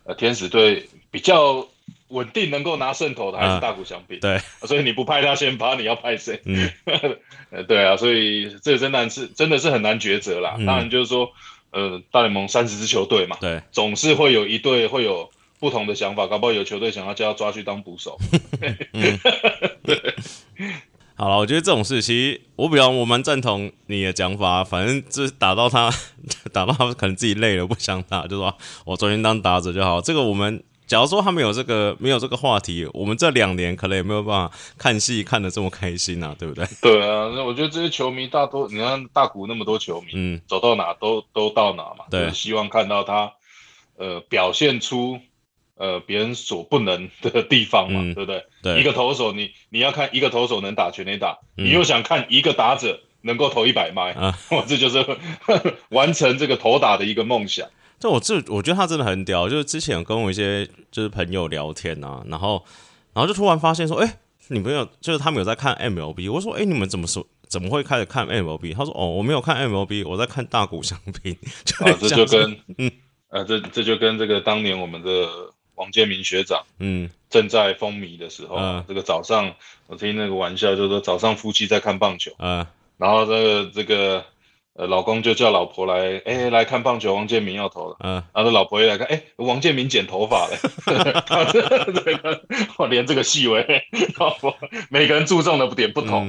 呃天使队比较。稳定能够拿胜投的还是大股相比，对，所以你不派他先发，你要派谁？嗯，呃，对啊，所以这真的是真的是很难抉择啦。当然就是说，呃，大联盟三十支球队嘛，对，总是会有一队会有不同的想法，搞不好有球队想要叫他抓去当捕手。对，好了，我觉得这种事其实我比较我蛮赞同你的讲法，反正这打到他打到他可能自己累了不想打，就说我昨天当打者就好。这个我们。假如说他没有这个没有这个话题，我们这两年可能也没有办法看戏看得这么开心啊，对不对？对啊，那我觉得这些球迷大多，你看大谷那么多球迷，嗯，走到哪都都到哪嘛，对，希望看到他呃表现出呃别人所不能的地方嘛，对不对？对，一个投手你你要看一个投手能打全垒打，你又想看一个打者能够投一百迈啊，我 这就是 完成这个投打的一个梦想。就我这，我觉得他真的很屌。就是之前跟我一些就是朋友聊天啊，然后，然后就突然发现说，哎，女朋友就是他们有在看 MLB。我说，哎，你们怎么说？怎么会开始看 MLB？他说，哦，我没有看 MLB，我在看大股相拼。啊，这就跟，嗯，呃，这这就跟这个当年我们的王建民学长，嗯，正在风靡的时候，这个早上我听那个玩笑，就是说早上夫妻在看棒球，嗯，然后这个这个。呃，老公就叫老婆来，哎，来看棒球，王建民要投了，嗯，然后老婆也来看，哎，王建民剪头发了，我连 这个细微，老婆每个人注重的点不同。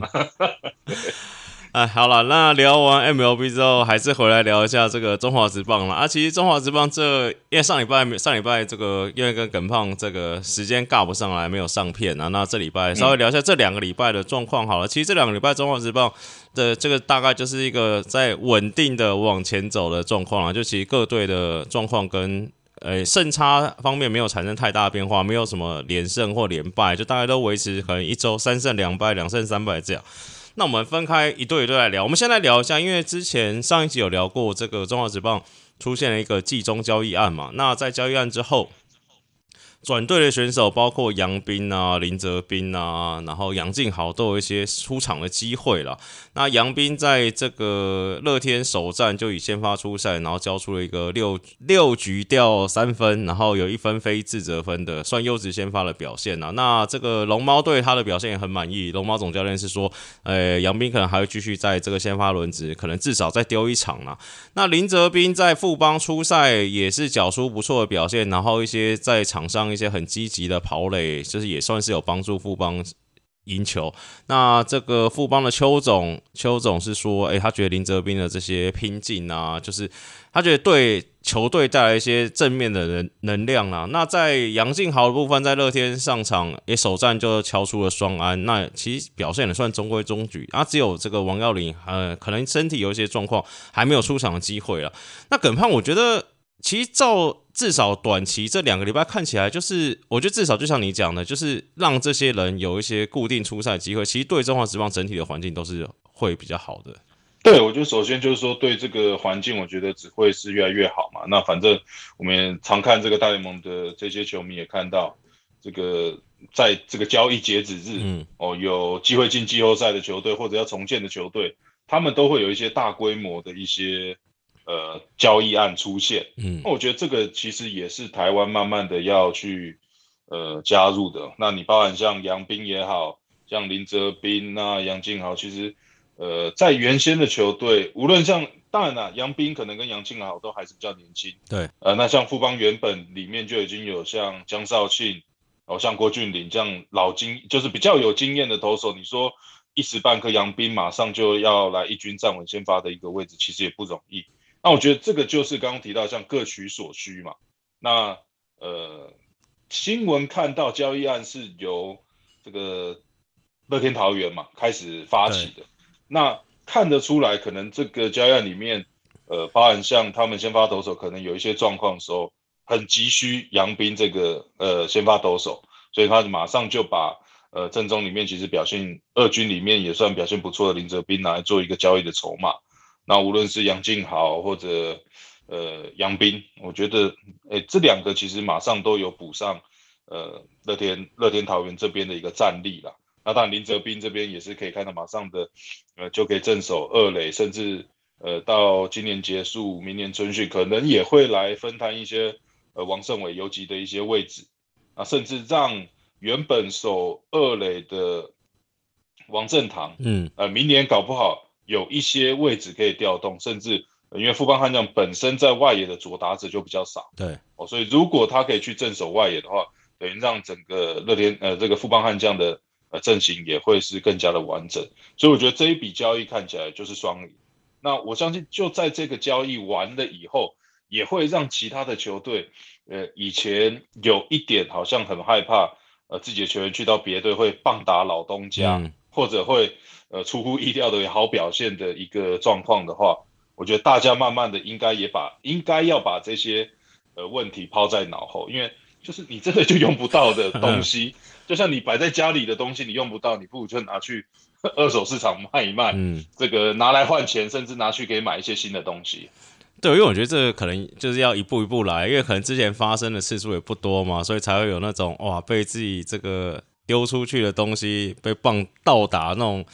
哎，好了，那聊完 MLB 之后，还是回来聊一下这个中华职棒了啊。其实中华职棒这，因为上礼拜上礼拜这个因为跟耿胖这个时间尬不上来，没有上片啊。那这礼拜稍微聊一下这两个礼拜的状况好了。其实这两个礼拜中华职棒的这个大概就是一个在稳定的往前走的状况啊。就其实各队的状况跟呃胜差方面没有产生太大的变化，没有什么连胜或连败，就大概都维持可能一周三胜两败，两胜三败这样。那我们分开一对一对来聊。我们先来聊一下，因为之前上一集有聊过这个中华职棒出现了一个季中交易案嘛。那在交易案之后。转队的选手包括杨斌啊、林哲斌啊，然后杨敬豪都有一些出场的机会了。那杨斌在这个乐天首战就以先发出赛，然后交出了一个六六局掉三分，然后有一分非自责分的，算优质先发的表现啊。那这个龙猫队他的表现也很满意，龙猫总教练是说，呃，杨斌可能还会继续在这个先发轮值，可能至少再丢一场呢。那林哲斌在富邦出赛也是缴出不错的表现，然后一些在场上。一些很积极的跑垒，就是也算是有帮助富邦赢球。那这个富邦的邱总，邱总是说，诶，他觉得林哲斌的这些拼劲啊，就是他觉得对球队带来一些正面的能能量啊。那在杨敬豪的部分，在乐天上场也首战就敲出了双安，那其实表现也算中规中矩啊。只有这个王耀林，呃，可能身体有一些状况，还没有出场的机会了。那耿胖，我觉得。其实照至少短期这两个礼拜看起来，就是我觉得至少就像你讲的，就是让这些人有一些固定出赛机会。其实对中华职棒整体的环境都是会比较好的。对，我觉得首先就是说对这个环境，我觉得只会是越来越好嘛。那反正我们常看这个大联盟的这些球迷也看到，这个在这个交易截止日，嗯，哦，有机会进季后赛的球队或者要重建的球队，他们都会有一些大规模的一些。呃，交易案出现，嗯，那我觉得这个其实也是台湾慢慢的要去呃加入的。那你包含像杨斌也好像林哲斌那杨敬豪，其实呃在原先的球队，无论像当然了，杨斌可能跟杨敬豪都还是比较年轻，对，呃，那像富邦原本里面就已经有像江少庆，哦，像郭俊麟这样老经，就是比较有经验的投手，你说一时半刻杨斌马上就要来一军站稳先发的一个位置，其实也不容易。那我觉得这个就是刚刚提到，像各取所需嘛。那呃，新闻看到交易案是由这个乐天桃园嘛开始发起的。那看得出来，可能这个交易案里面，呃，包含像他们先发投手可能有一些状况的时候，很急需杨斌这个呃先发投手，所以他马上就把呃正中里面其实表现二军里面也算表现不错的林哲斌拿来做一个交易的筹码。那无论是杨敬豪或者呃杨斌，我觉得诶这两个其实马上都有补上呃乐天乐天桃园这边的一个战力了。那当然林哲斌这边也是可以看到马上的呃就可以镇守二垒，甚至呃到今年结束明年春训可能也会来分摊一些呃王胜伟游击的一些位置啊，甚至让原本守二垒的王正堂，嗯呃明年搞不好。有一些位置可以调动，甚至因为富邦悍将本身在外野的左打者就比较少，对。哦，所以如果他可以去镇守外野的话，等于让整个乐天呃这个富邦悍将的呃阵型也会是更加的完整，所以我觉得这一笔交易看起来就是双赢。那我相信就在这个交易完了以后，也会让其他的球队，呃，以前有一点好像很害怕，呃，自己的球员去到别队会棒打老东家，或者会呃出乎意料的好表现的一个状况的话，我觉得大家慢慢的应该也把应该要把这些呃问题抛在脑后，因为就是你真的就用不到的 东西，就像你摆在家里的东西，你用不到，你不如就拿去 二手市场卖一卖，嗯，这个拿来换钱，甚至拿去给买一些新的东西。对，因为我觉得这个可能就是要一步一步来，因为可能之前发生的次数也不多嘛，所以才会有那种哇被自己这个丢出去的东西被棒倒打那种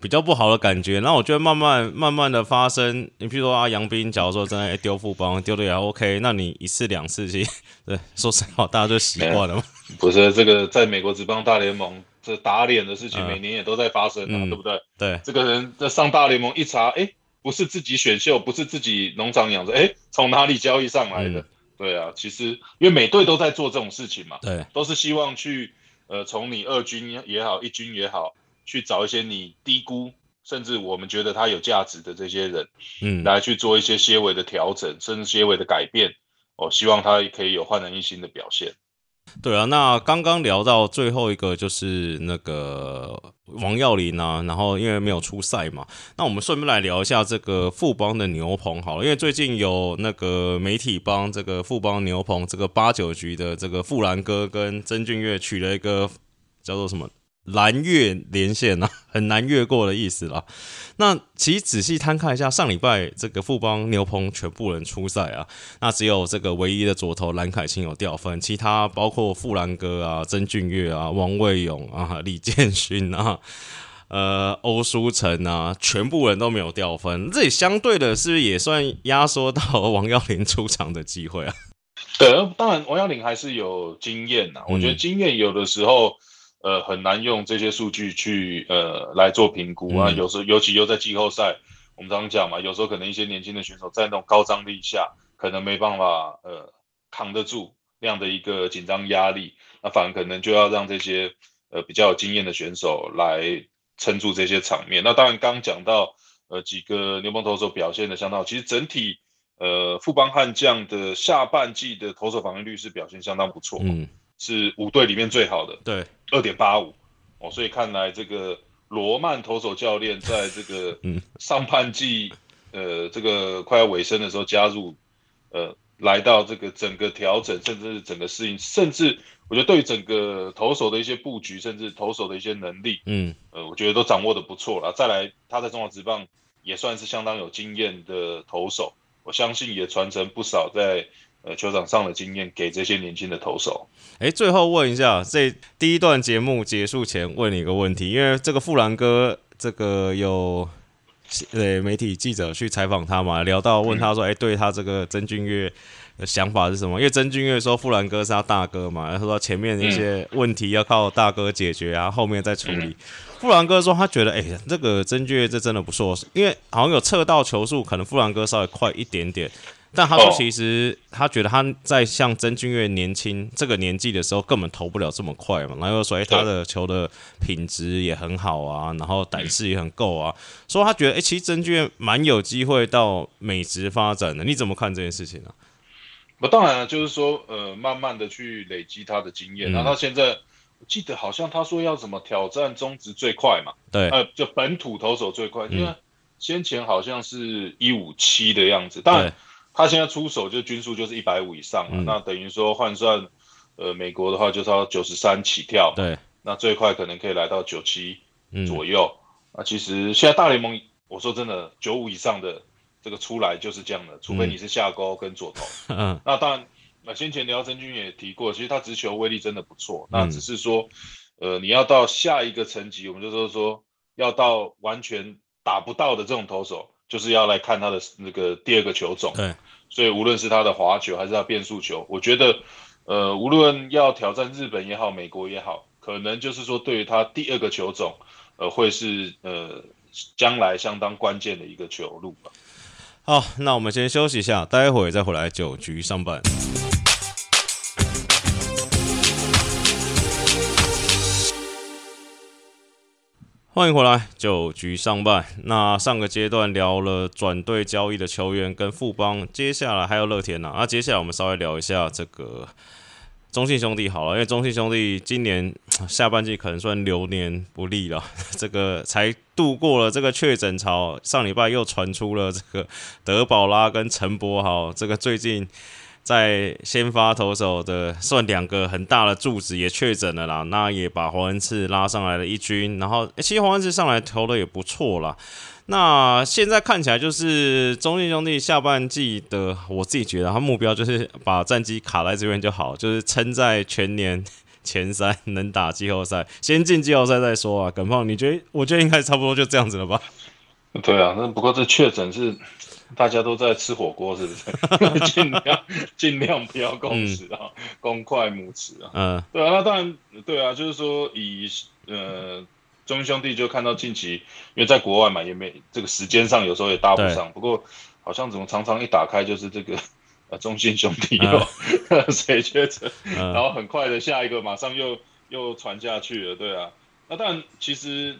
比较不好的感觉。然后我觉得慢慢慢慢的发生，你譬如说啊杨斌，假如说真的丢副帮丢的也 OK，那你一次两次其实 对说实话大家就习惯了嘛。不是这个在美国职棒大联盟这打脸的事情每年也都在发生啊，对不对？对，这个人在上大联盟一查，哎。不是自己选秀，不是自己农场养着，哎，从哪里交易上来的？对啊，其实因为每队都在做这种事情嘛，对，都是希望去呃从你二军也好，一军也好，去找一些你低估，甚至我们觉得他有价值的这些人，嗯，来去做一些些微的调整，甚至些微的改变，哦，希望他可以有焕然一新的表现。对啊，那刚刚聊到最后一个就是那个王耀林啊，然后因为没有出赛嘛，那我们顺便来聊一下这个富邦的牛棚好了，因为最近有那个媒体帮这个富邦牛棚这个八九局的这个富兰哥跟曾俊岳取了一个叫做什么？蓝月连线啊，很难越过的意思啦。那其实仔细摊看一下，上礼拜这个富邦牛棚全部人出赛啊，那只有这个唯一的左投蓝凯清有掉分，其他包括富兰哥啊、曾俊岳啊、王卫勇啊、李建勋啊、呃欧书成啊，全部人都没有掉分。这也相对的是不是也算压缩到王耀林出场的机会啊？对，当然王耀林还是有经验呐。我觉得经验有的时候。呃，很难用这些数据去呃来做评估啊。有时候，尤其又在季后赛，我们常常讲嘛，有时候可能一些年轻的选手在那种高张力下，可能没办法呃扛得住那样的一个紧张压力，那反而可能就要让这些呃比较有经验的选手来撑住这些场面。那当然，刚讲到呃几个牛棚投手表现的相当好，其实整体呃富邦悍将的下半季的投手防御率是表现相当不错。嗯。是五队里面最好的，对，二点八五哦，所以看来这个罗曼投手教练在这个 上半季，呃，这个快要尾声的时候加入，呃，来到这个整个调整，甚至是整个适应，甚至我觉得对于整个投手的一些布局，甚至投手的一些能力，嗯，呃，我觉得都掌握的不错了。再来，他在中华职棒也算是相当有经验的投手，我相信也传承不少在。呃，球场上的经验给这些年轻的投手。哎，最后问一下，这第一段节目结束前问你一个问题，因为这个富兰哥这个有对媒体记者去采访他嘛，聊到问他说，哎，对他这个曾俊岳的想法是什么？因为曾俊岳说富兰哥是他大哥嘛，然后说前面一些问题要靠大哥解决啊，后面再处理。富兰哥说他觉得，哎，这个曾俊岳这真的不错，因为好像有测到球速，可能富兰哥稍微快一点点。但他说，其实他觉得他在像曾俊岳年轻这个年纪的时候，根本投不了这么快嘛。然后说，哎，他的球的品质也很好啊，然后胆识也很够啊。所以他觉得，哎，其实曾俊岳蛮有机会到美职发展的。你怎么看这件事情呢？那当然了，就是说，呃，慢慢的去累积他的经验。然后他现在，我记得好像他说要怎么挑战中职最快嘛？对，呃，就本土投手最快，因为先前好像是一五七的样子，但。他现在出手就均数就是一百五以上了，那等于说换算，呃，美国的话就是要九十三起跳，对，那最快可能可以来到九七左右。那其实现在大联盟，我说真的，九五以上的这个出来就是这样的，除非你是下钩跟左投。嗯，那当然，那先前廖真君也提过，其实他直球威力真的不错，那只是说，呃，你要到下一个层级，我们就说说要到完全打不到的这种投手。就是要来看他的那个第二个球种，对，所以无论是他的滑球还是他变速球，我觉得，呃，无论要挑战日本也好，美国也好，可能就是说对于他第二个球种，呃，会是呃将来相当关键的一个球路吧。好，那我们先休息一下，待会再回来九局上半。欢迎回来，九局上半。那上个阶段聊了转队交易的球员跟富邦，接下来还有乐天呐。那接下来我们稍微聊一下这个中信兄弟好了，因为中信兄弟今年下半季可能算流年不利了，这个才度过了这个确诊潮，上礼拜又传出了这个德保拉跟陈柏豪，这个最近。在先发投手的算两个很大的柱子也确诊了啦，那也把黄恩赐拉上来了一军，然后其实黄恩赐上来投的也不错啦。那现在看起来就是中信兄弟下半季的，我自己觉得他目标就是把战绩卡在这边就好，就是撑在全年前三，能打季后赛，先进季后赛再说啊。耿胖，你觉得？我觉得应该差不多就这样子了吧？对啊，那不过这确诊是。大家都在吃火锅，是不是？尽量尽量不要共食啊，公筷母匙啊。嗯，对啊，那当然对啊，就是说以呃中兄弟就看到近期，因为在国外嘛，也没这个时间上有时候也搭不上。不过好像怎么常常一打开就是这个呃 中信兄弟又 谁确诊，然后很快的下一个马上又又传下去了。对啊，那当然其实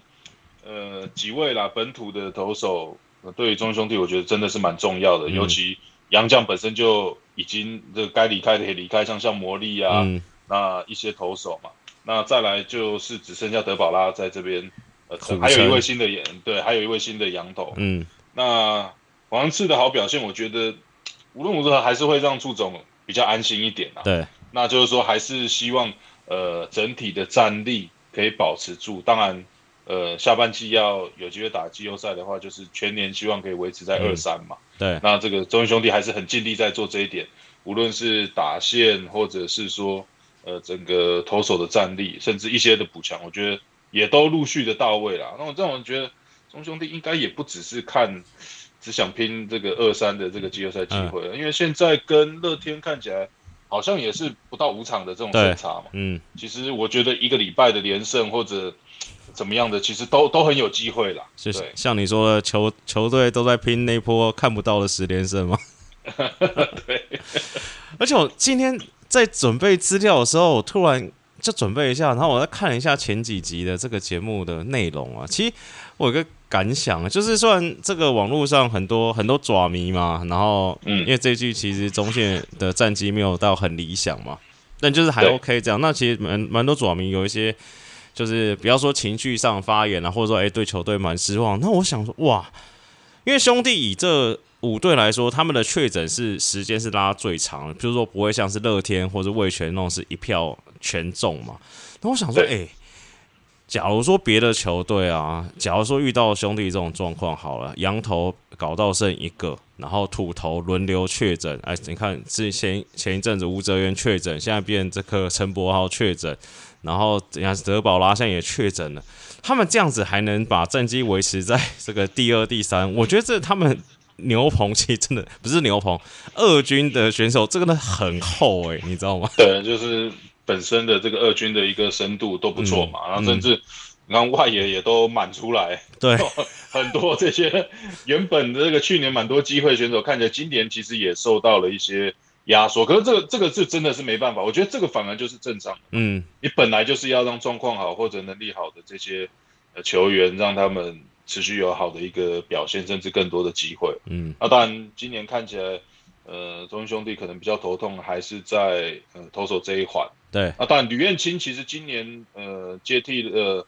呃几位啦本土的投手。对于中兄弟，我觉得真的是蛮重要的，尤其杨将本身就已经这个该离开的也离开，像像魔力啊，那一些投手嘛，那再来就是只剩下德保拉在这边，呃，还有一位新的演，对，还有一位新的羊头，嗯，那黄次的好表现，我觉得无论如何还是会让祝总比较安心一点啊，对，那就是说还是希望呃整体的战力可以保持住，当然。呃，下半季要有机会打季后赛的话，就是全年希望可以维持在二三嘛。对，那这个中英兄弟还是很尽力在做这一点，无论是打线或者是说呃整个投手的战力，甚至一些的补强，我觉得也都陆续的到位了。那我这种觉得中兄弟应该也不只是看只想拼这个二三的这个季后赛机会了，因为现在跟乐天看起来好像也是不到五场的这种胜差嘛。嗯，其实我觉得一个礼拜的连胜或者。怎么样的，其实都都很有机会啦。是像你说的，球球队都在拼那波看不到的十连胜吗？对。而且我今天在准备资料的时候，我突然就准备一下，然后我再看了一下前几集的这个节目的内容啊。其实我有个感想，就是虽然这个网络上很多很多爪迷嘛，然后嗯，因为这句其实中线的战绩没有到很理想嘛，但就是还 OK 这样。那其实蛮蛮多爪迷有一些。就是不要说情绪上发言了，或者说哎对球队蛮失望。那我想说哇，因为兄弟以这五队来说，他们的确诊是时间是拉最长的，比如说不会像是乐天或者味全那种是一票全中嘛。那我想说哎，假如说别的球队啊，假如说遇到兄弟这种状况好了，羊头搞到剩一个，然后土头轮流确诊，哎，你看之前前一阵子吴泽源确诊，现在变这个陈柏豪确诊。然后？德保拉现在也确诊了。他们这样子还能把战绩维持在这个第二、第三，我觉得这他们牛棚其实真的不是牛棚，二军的选手这个呢很厚哎，你知道吗？对，就是本身的这个二军的一个深度都不错嘛，然后甚至然后外野也都满出来，对，很多这些原本的这个去年蛮多机会选手，看起来今年其实也受到了一些。压缩，可是这个这个是真的是没办法，我觉得这个反而就是正常。嗯，你本来就是要让状况好或者能力好的这些呃球员，让他们持续有好的一个表现，甚至更多的机会。嗯，那当然今年看起来，呃，中兄弟可能比较头痛，还是在呃投手这一环。对，那当然吕彦青其实今年呃接替呃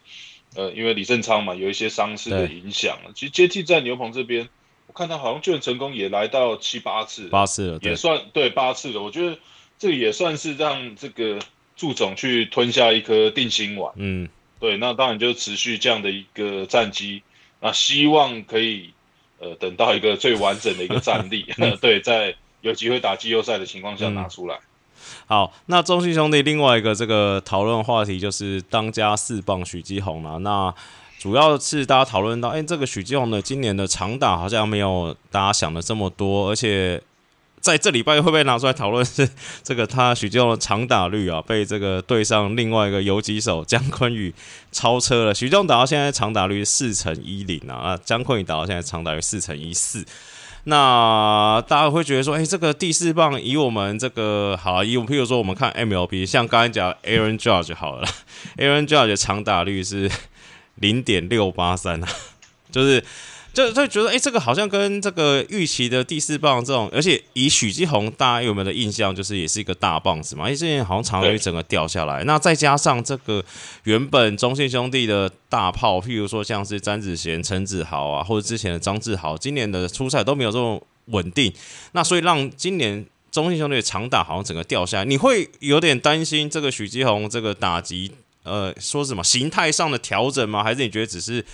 呃，因为李正昌嘛有一些伤势的影响，其实接替在牛棚这边。看他好像救援成功也来到七八次，八次了，也算对八次了。我觉得这也算是让这个祝总去吞下一颗定心丸。嗯，对，那当然就持续这样的一个战绩，那希望可以呃等到一个最完整的一个战力，对，在有机会打季后赛的情况下拿出来。好，那中信兄弟另外一个这个讨论话题就是当家四棒许基宏了。那主要是大家讨论到，哎，这个许继宏呢，今年的长打好像没有大家想的这么多，而且在这礼拜会不会拿出来讨论是这个他许继宏的长打率啊，被这个对上另外一个游击手姜昆宇超车了。许继宏打到现在长打率四乘一零啊，啊，姜昆宇打到现在长打率四乘一四。那大家会觉得说，哎，这个第四棒以我们这个好，以我譬如说我们看 MLB，像刚才讲 Aaron Judge 好了，Aaron Judge 的长打率是。零点六八三啊，就是。就就觉得，哎，这个好像跟这个预期的第四棒这种，而且以许继宏大家有没有的印象，就是也是一个大棒子嘛，哎，这前好像长了一整个掉下来。那再加上这个原本中信兄弟的大炮，譬如说像是詹子贤、陈子豪啊，或者之前的张志豪，今年的出赛都没有这么稳定，那所以让今年中信兄弟的长打好像整个掉下来，你会有点担心这个许继宏这个打击，呃，说什么形态上的调整吗？还是你觉得只是？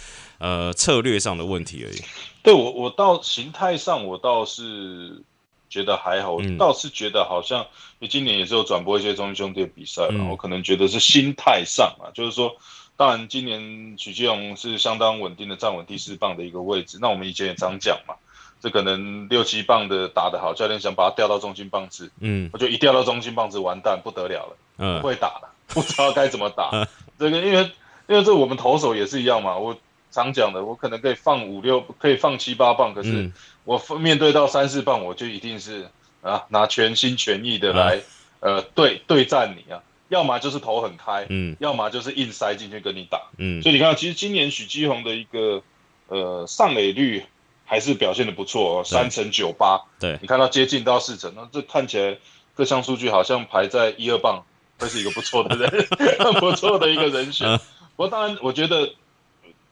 呃，策略上的问题而已。对我，我到形态上，我倒是觉得还好。我倒是觉得好像，你今年也是有转播一些中英兄弟的比赛了。我可能觉得是心态上啊，就是说，当然今年许继荣是相当稳定的站稳第四棒的一个位置。那我们以前也常讲嘛，这可能六七棒的打得好，教练想把他调到中心棒子，嗯，我就一调到中心棒子，完蛋不得了了，嗯，不会打了，不知道该怎么打。这个因为因为这我们投手也是一样嘛，我。常讲的，我可能可以放五六，可以放七八磅，可是我面对到三四磅，我就一定是啊，拿全心全意的来呃对对战你啊，要么就是头很开，嗯，要么就是硬塞进去跟你打，嗯，所以你看，其实今年许基宏的一个呃上垒率还是表现的不错，哦三成九八，对，你看到接近到四成，那这看起来各项数据好像排在一二棒，会是一个不错的人，不错的一个人选。不过当然，我觉得。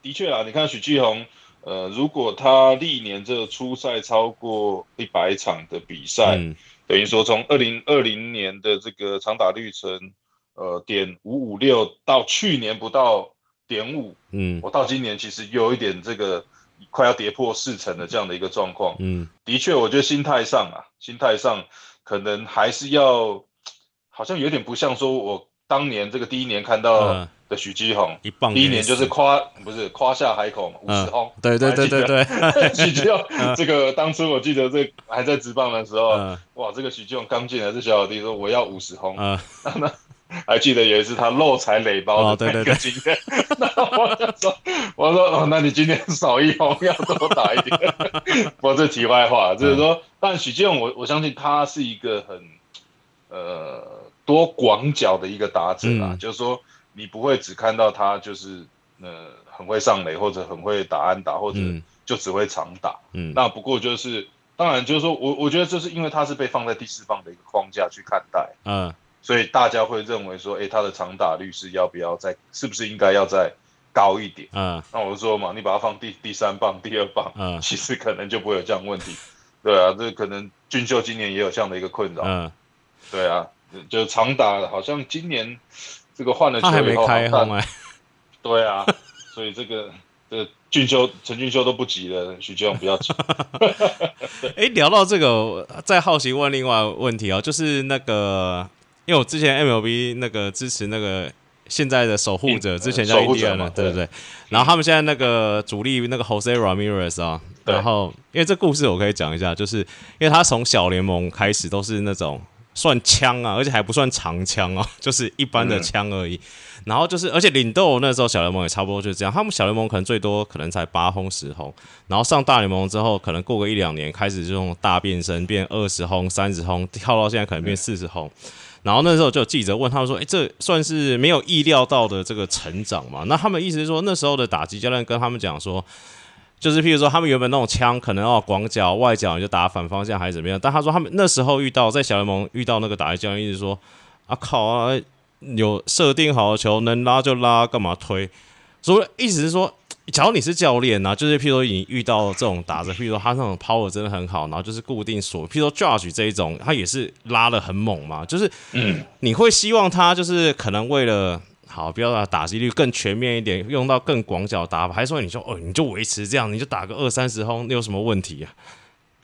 的确啊，你看许继宏，呃，如果他历年这初赛超过一百场的比赛，等于说从二零二零年的这个长打率成呃点五五六，到去年不到点五，嗯，我到今年其实有一点这个快要跌破四成的这样的一个状况，嗯，的确，我觉得心态上啊，心态上可能还是要，好像有点不像说我当年这个第一年看到。的许基宏，第一年就是夸不是夸下海口嘛，五十轰，对对对对对，许基宏 这个当初我记得这还在职棒的时候，哇，这个许基宏刚进来是小老弟说我要五十轰，那那 还记得有一次他漏财垒包的那个经验，那我就说我说哦，那你今天少一轰要多打一点，不过这题外话就是说，但许基宏我我相信他是一个很呃多广角的一个打者啊，就是说。你不会只看到他就是呃很会上垒或者很会打安打或者就只会长打，嗯，那不过就是当然就是说我我觉得这是因为他是被放在第四棒的一个框架去看待，嗯，所以大家会认为说，哎，他的长打率是要不要再是不是应该要再高一点，嗯，那我就说嘛，你把它放第第三棒、第二棒，嗯，其实可能就不会有这样问题，对啊，这可能俊秀今年也有这样的一个困扰，嗯，对啊，就长打好像今年。这个换了球以后，对啊，所以这个这俊修陈俊修都不急了，许继勇不要急。哎，聊到这个，再好奇问另外问题哦，就是那个，因为我之前 MLB 那个支持那个现在的守护者，之前叫印第安人，对不对？然后他们现在那个主力那个 Jose Ramirez 啊，然后因为这故事我可以讲一下，就是因为他从小联盟开始都是那种。算枪啊，而且还不算长枪哦，就是一般的枪而已。然后就是，而且领豆那时候小联盟也差不多就是这样。他们小联盟可能最多可能才八轰十轰，然后上大联盟之后，可能过个一两年开始这种大变身，变二十轰、三十轰，跳到现在可能变四十轰。然后那时候就有记者问他们说：“哎，这算是没有意料到的这个成长嘛？”那他们意思是说，那时候的打击教练跟他们讲说。就是譬如说，他们原本那种枪可能要广角、外角，你就打反方向还是怎么样？但他说他们那时候遇到在小联盟遇到那个打击教练，一直说啊靠啊，有设定好的球能拉就拉，干嘛推？所以意思是说，假如你是教练啊，就是譬如说你遇到这种打着，譬如说他那种 power 真的很好，然后就是固定锁，譬如说 Judge 这一种，他也是拉的很猛嘛，就是你会希望他就是可能为了。好，不要打打击率更全面一点，用到更广角打法，还是说你说哦，你就维持这样，你就打个二三十轰，你有什么问题啊？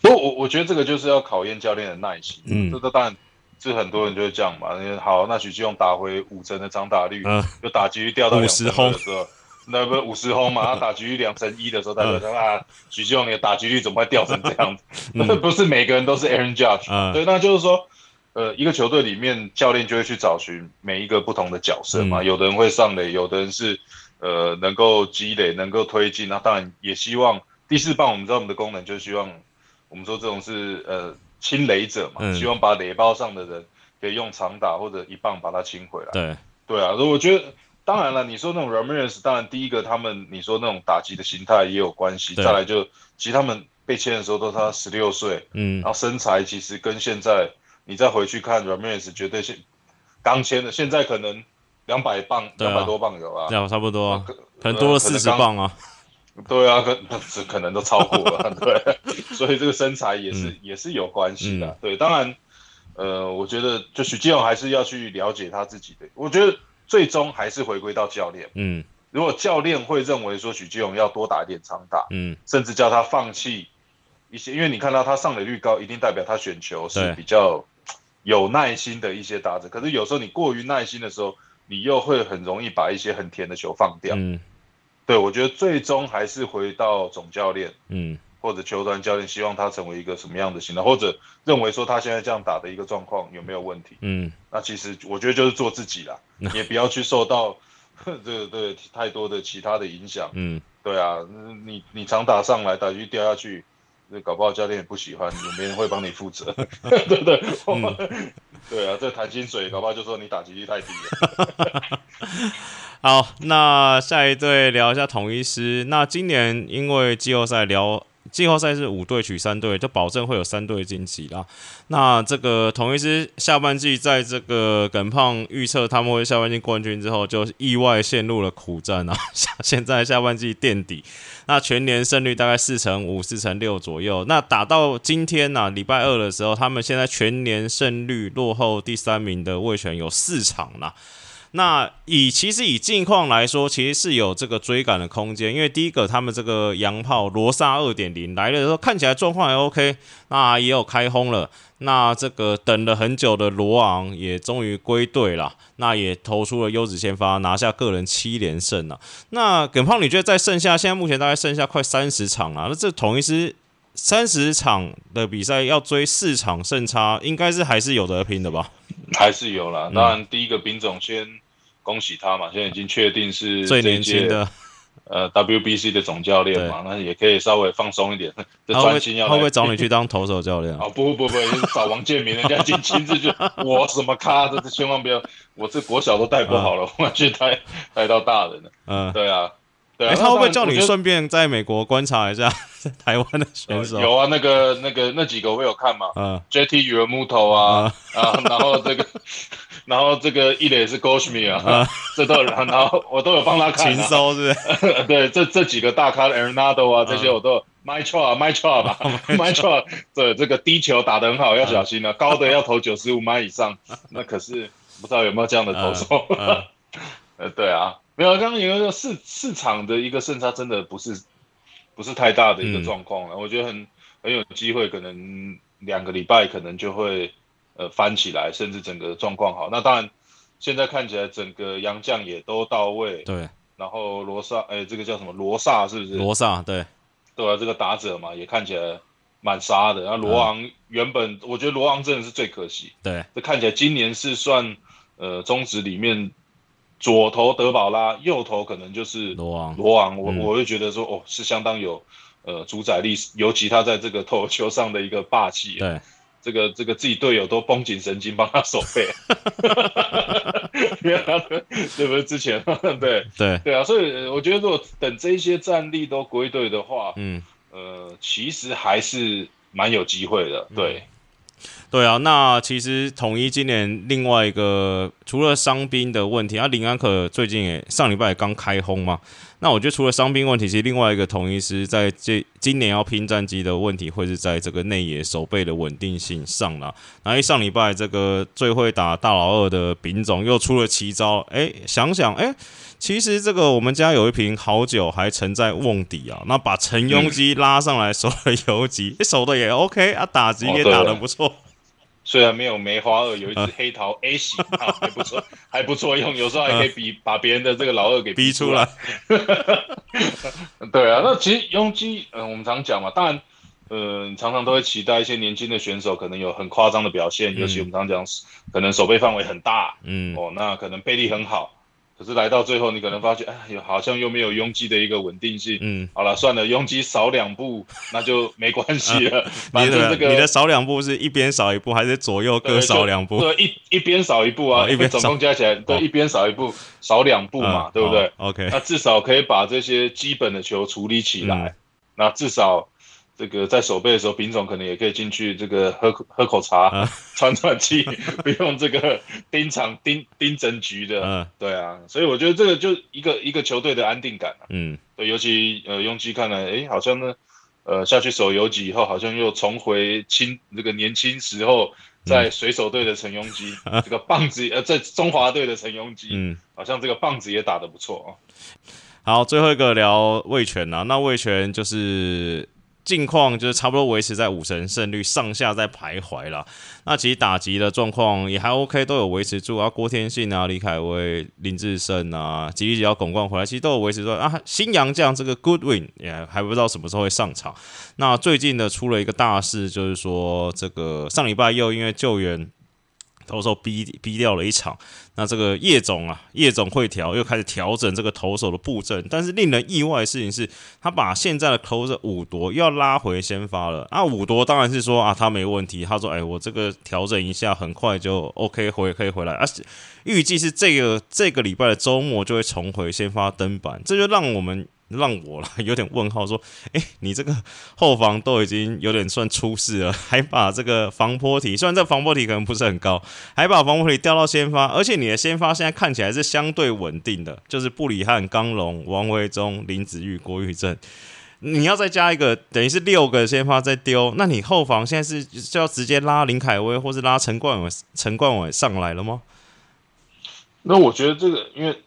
不，我我觉得这个就是要考验教练的耐心。嗯，这这当然，这很多人就是这样嘛。好，那许继勇打回五成的张打率，嗯，就打击率掉到五十轰的时候，那不五十轰嘛？他打击率两成一的时候，大家说啊，许继勇你的打击率怎么会掉成这样子？那 不是每个人都是 Aaron Judge，对，那就是说。呃，一个球队里面，教练就会去找寻每一个不同的角色嘛。有的人会上垒，有的人是呃能够积累、能够推进。那当然也希望第四棒，我们知道我们的功能，就希望我们说这种是呃清垒者嘛，希望把垒包上的人可以用长打或者一棒把它清回来。对对啊，我觉得当然了，你说那种 Ramirez，当然第一个他们你说那种打击的形态也有关系，再来就其实他们被签的时候都他十六岁，嗯，然后身材其实跟现在你再回去看 Ramirez，绝对是刚签的，现在可能两百磅，两百多磅有啊，差不多，可能多了四十磅啊，对啊，可 可能都超过了，对，所以这个身材也是也是有关系的，对，当然，呃，我觉得就许继勇还是要去了解他自己的，我觉得。最终还是回归到教练。嗯，如果教练会认为说许基勇要多打一点长打，嗯，甚至叫他放弃一些，因为你看到他上垒率高，一定代表他选球是比较有耐心的一些打者。可是有时候你过于耐心的时候，你又会很容易把一些很甜的球放掉。嗯，对我觉得最终还是回到总教练。嗯。或者球团教练希望他成为一个什么样的形的，或者认为说他现在这样打的一个状况有没有问题？嗯，那其实我觉得就是做自己啦，也不要去受到这个 对太多的其他的影响。嗯，对啊，你你常打上来，打去掉下去，那搞不好教练也不喜欢，也没人会帮你负责，对不对？对啊，这谈薪水，搞不好就说你打击率太低了。好，那下一队聊一下统一师。那今年因为季后赛聊。季后赛是五队取三队，就保证会有三队晋级啦。那这个统一师下半季在这个耿胖预测他们会下半季冠军之后，就意外陷入了苦战啊！现在下半季垫底，那全年胜率大概四成五、四成六左右。那打到今天呢，礼拜二的时候，他们现在全年胜率落后第三名的卫权有四场了。那以其实以近况来说，其实是有这个追赶的空间，因为第一个他们这个洋炮罗萨二点零来了的时候，看起来状况还 OK，那也有开轰了。那这个等了很久的罗昂也终于归队了，那也投出了优质先发，拿下个人七连胜了。那耿胖，你觉得在剩下现在目前大概剩下快三十场了，那这统一是三十场的比赛要追四场胜差，应该是还是有得拼的吧？还是有了。当然，第一个兵种先。恭喜他嘛！现在已经确定是最年轻的，呃，WBC 的总教练嘛，那也可以稍微放松一点，专心要。会不会找你去当投手教练啊？不不不不，找王建民，人家已经亲自去我什么咖，这千万不要，我这国小都带不好了，我去带带到大人了。嗯，对啊。哎，他会不会叫你顺便在美国观察一下 台湾的选手？有啊，那个、那个、那几个我有看嘛。嗯，JT 羽木头啊啊，然后这个，然后这个一磊是 Goshmi 啊，这都然后我都有帮他看。勤收是不是？对，这这几个大咖 a r n a d o 啊，这些我都 My Chua，My Chua 吧，My Chua，对，这个低球打得很好，要小心了，高的要投九十五迈以上，那可是不知道有没有这样的投手。呃，对啊。没有，刚刚有一个市市场的一个胜差，真的不是不是太大的一个状况了。我觉得很很有机会，可能两个礼拜可能就会呃翻起来，甚至整个状况好。那当然，现在看起来整个洋将也都到位。对。然后罗萨，哎，这个叫什么罗萨是不是？罗萨，对。对啊，这个打者嘛，也看起来蛮杀的。然后罗昂原本，我觉得罗昂真的是最可惜。对。这看起来今年是算呃中职里面。左投德保拉，右投可能就是罗王。罗王，我我会觉得说，哦，是相当有呃主宰力，尤其他在这个投球上的一个霸气。对，这个这个自己队友都绷紧神经帮他守备。对不对？之前 对对对啊，所以我觉得如果等这些战力都归队的话，嗯呃，其实还是蛮有机会的。对。对啊，那其实统一今年另外一个除了伤兵的问题，啊，林安可最近也上礼拜也刚开轰嘛。那我觉得除了伤兵问题，其实另外一个统一师在这今年要拼战绩的问题，会是在这个内野守备的稳定性上了。然后上礼拜这个最会打大老二的丙总又出了奇招，哎，想想哎，其实这个我们家有一瓶好酒还沉在瓮底啊，那把陈庸基拉上来守了游击，守的也 OK 啊，打击也打得不错。虽然没有梅花二，有一只黑桃 A 型啊，还不错，还不错用，有时候还可以比把别人的这个老二给逼出来。对啊，那其实拥挤，嗯，我们常讲嘛，当然，呃，常常都会期待一些年轻的选手可能有很夸张的表现，尤其我们常讲，可能手背范围很大，嗯，哦，那可能背力很好。可是来到最后，你可能发现，哎，有好像又没有拥挤的一个稳定性。嗯，好了，算了，拥挤少两步 那就没关系了。你的这个你的少两步是一边少一步，还是左右各少两步？对，一一边少一步啊，一边总共加起来对，一边少一步，少两步嘛，对不对？OK，那至少可以把这些基本的球处理起来。那至少。这个在守备的时候，品种可能也可以进去，这个喝喝口茶，喘喘气，不用这个盯场盯盯整局的。对啊，所以我觉得这个就一个一个球队的安定感嗯，对，尤其呃，拥基看来，哎，好像呢，呃，下去守游击以后，好像又重回青这个年轻时候在水手队的陈庸基，这个棒子呃，在中华队的陈庸基，嗯，好像这个棒子也打得不错哦。好，最后一个聊魏权啊，那魏权就是。近况就是差不多维持在五成胜率上下在徘徊啦。那其实打击的状况也还 OK，都有维持住啊。郭天信啊、李凯威、林志胜啊，吉利吉要拱冠回来，其实都有维持住啊。新洋将这个 Goodwin 也还不知道什么时候会上场。那最近的出了一个大事，就是说这个上礼拜又因为救援。投手逼逼掉了一场，那这个叶总啊，叶总会调又开始调整这个投手的布阵，但是令人意外的事情是，他把现在的投手五夺又要拉回先发了。那五夺当然是说啊，他没问题，他说哎，我这个调整一下，很快就 OK 回可以回来，而且预计是这个这个礼拜的周末就会重回先发登板，这就让我们。让我了 有点问号，说，哎，你这个后防都已经有点算出事了，还把这个防坡体，虽然这防坡体可能不是很高，还把防坡体调到先发，而且你的先发现在看起来是相对稳定的，就是布里汉、刚龙、王维忠、林子玉、郭玉正，你要再加一个，等于是六个先发再丢，那你后防现在是就要直接拉林凯威，或是拉陈冠伟、陈冠伟上来了吗？那我觉得这个，因为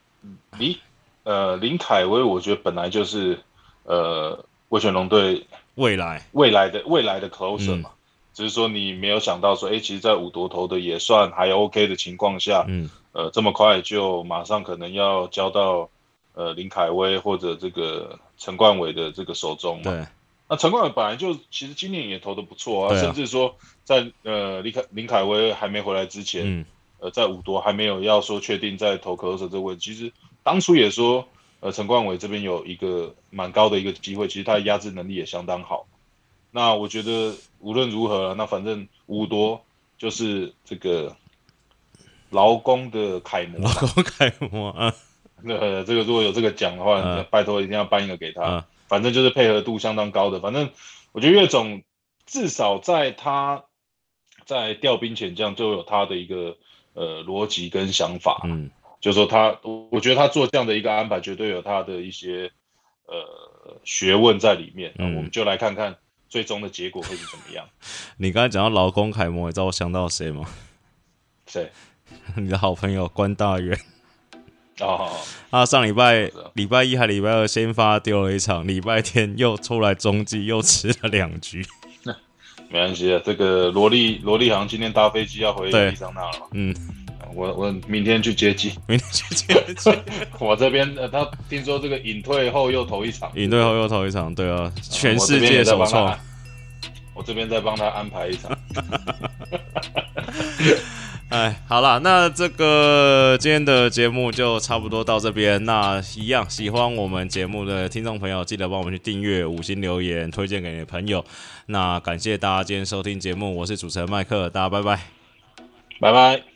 你。呃，林凯威，我觉得本来就是，呃，魏全龙队未来未来的未来的 closer 嘛，只是说你没有想到说，哎，其实，在五夺头的也算还 OK 的情况下，嗯，呃，这么快就马上可能要交到呃林凯威或者这个陈冠伟的这个手中嘛。对。那陈冠伟本来就其实今年也投的不错啊，甚至说在呃林凯林凯威还没回来之前，嗯呃，在五夺还没有要说确定在投 closer 这个位置，其实。当初也说，呃，陈冠伟这边有一个蛮高的一个机会，其实他的压制能力也相当好。那我觉得无论如何，那反正五多就是这个劳工的楷模，劳工楷模啊。那这个如果有这个奖的话，拜托一定要颁一个给他。反正就是配合度相当高的。反正我觉得岳总至少在他在调兵遣将就有他的一个呃逻辑跟想法。嗯。就是说他，我觉得他做这样的一个安排，绝对有他的一些呃学问在里面。那我们就来看看最终的结果会是怎么样。你刚才讲到劳工楷模，你知道我想到谁吗？谁？你的好朋友关大元。哦，他上礼拜礼拜一还礼拜二先发丢了一场，礼拜天又出来中继又吃了两局。没关系啊，这个罗莉罗莉航今天搭飞机要回伊桑那了嘛。嗯。我我明天去接机，明天去接机。我这边呃，他听说这个隐退后又投一场，隐退后又投一场，对啊，全世界首创。我这边再帮他安排一场。哎，好了，那这个今天的节目就差不多到这边。那一样喜欢我们节目的听众朋友，记得帮我们去订阅、五星留言、推荐给你的朋友。那感谢大家今天收听节目，我是主持人麦克，大家拜拜，拜拜。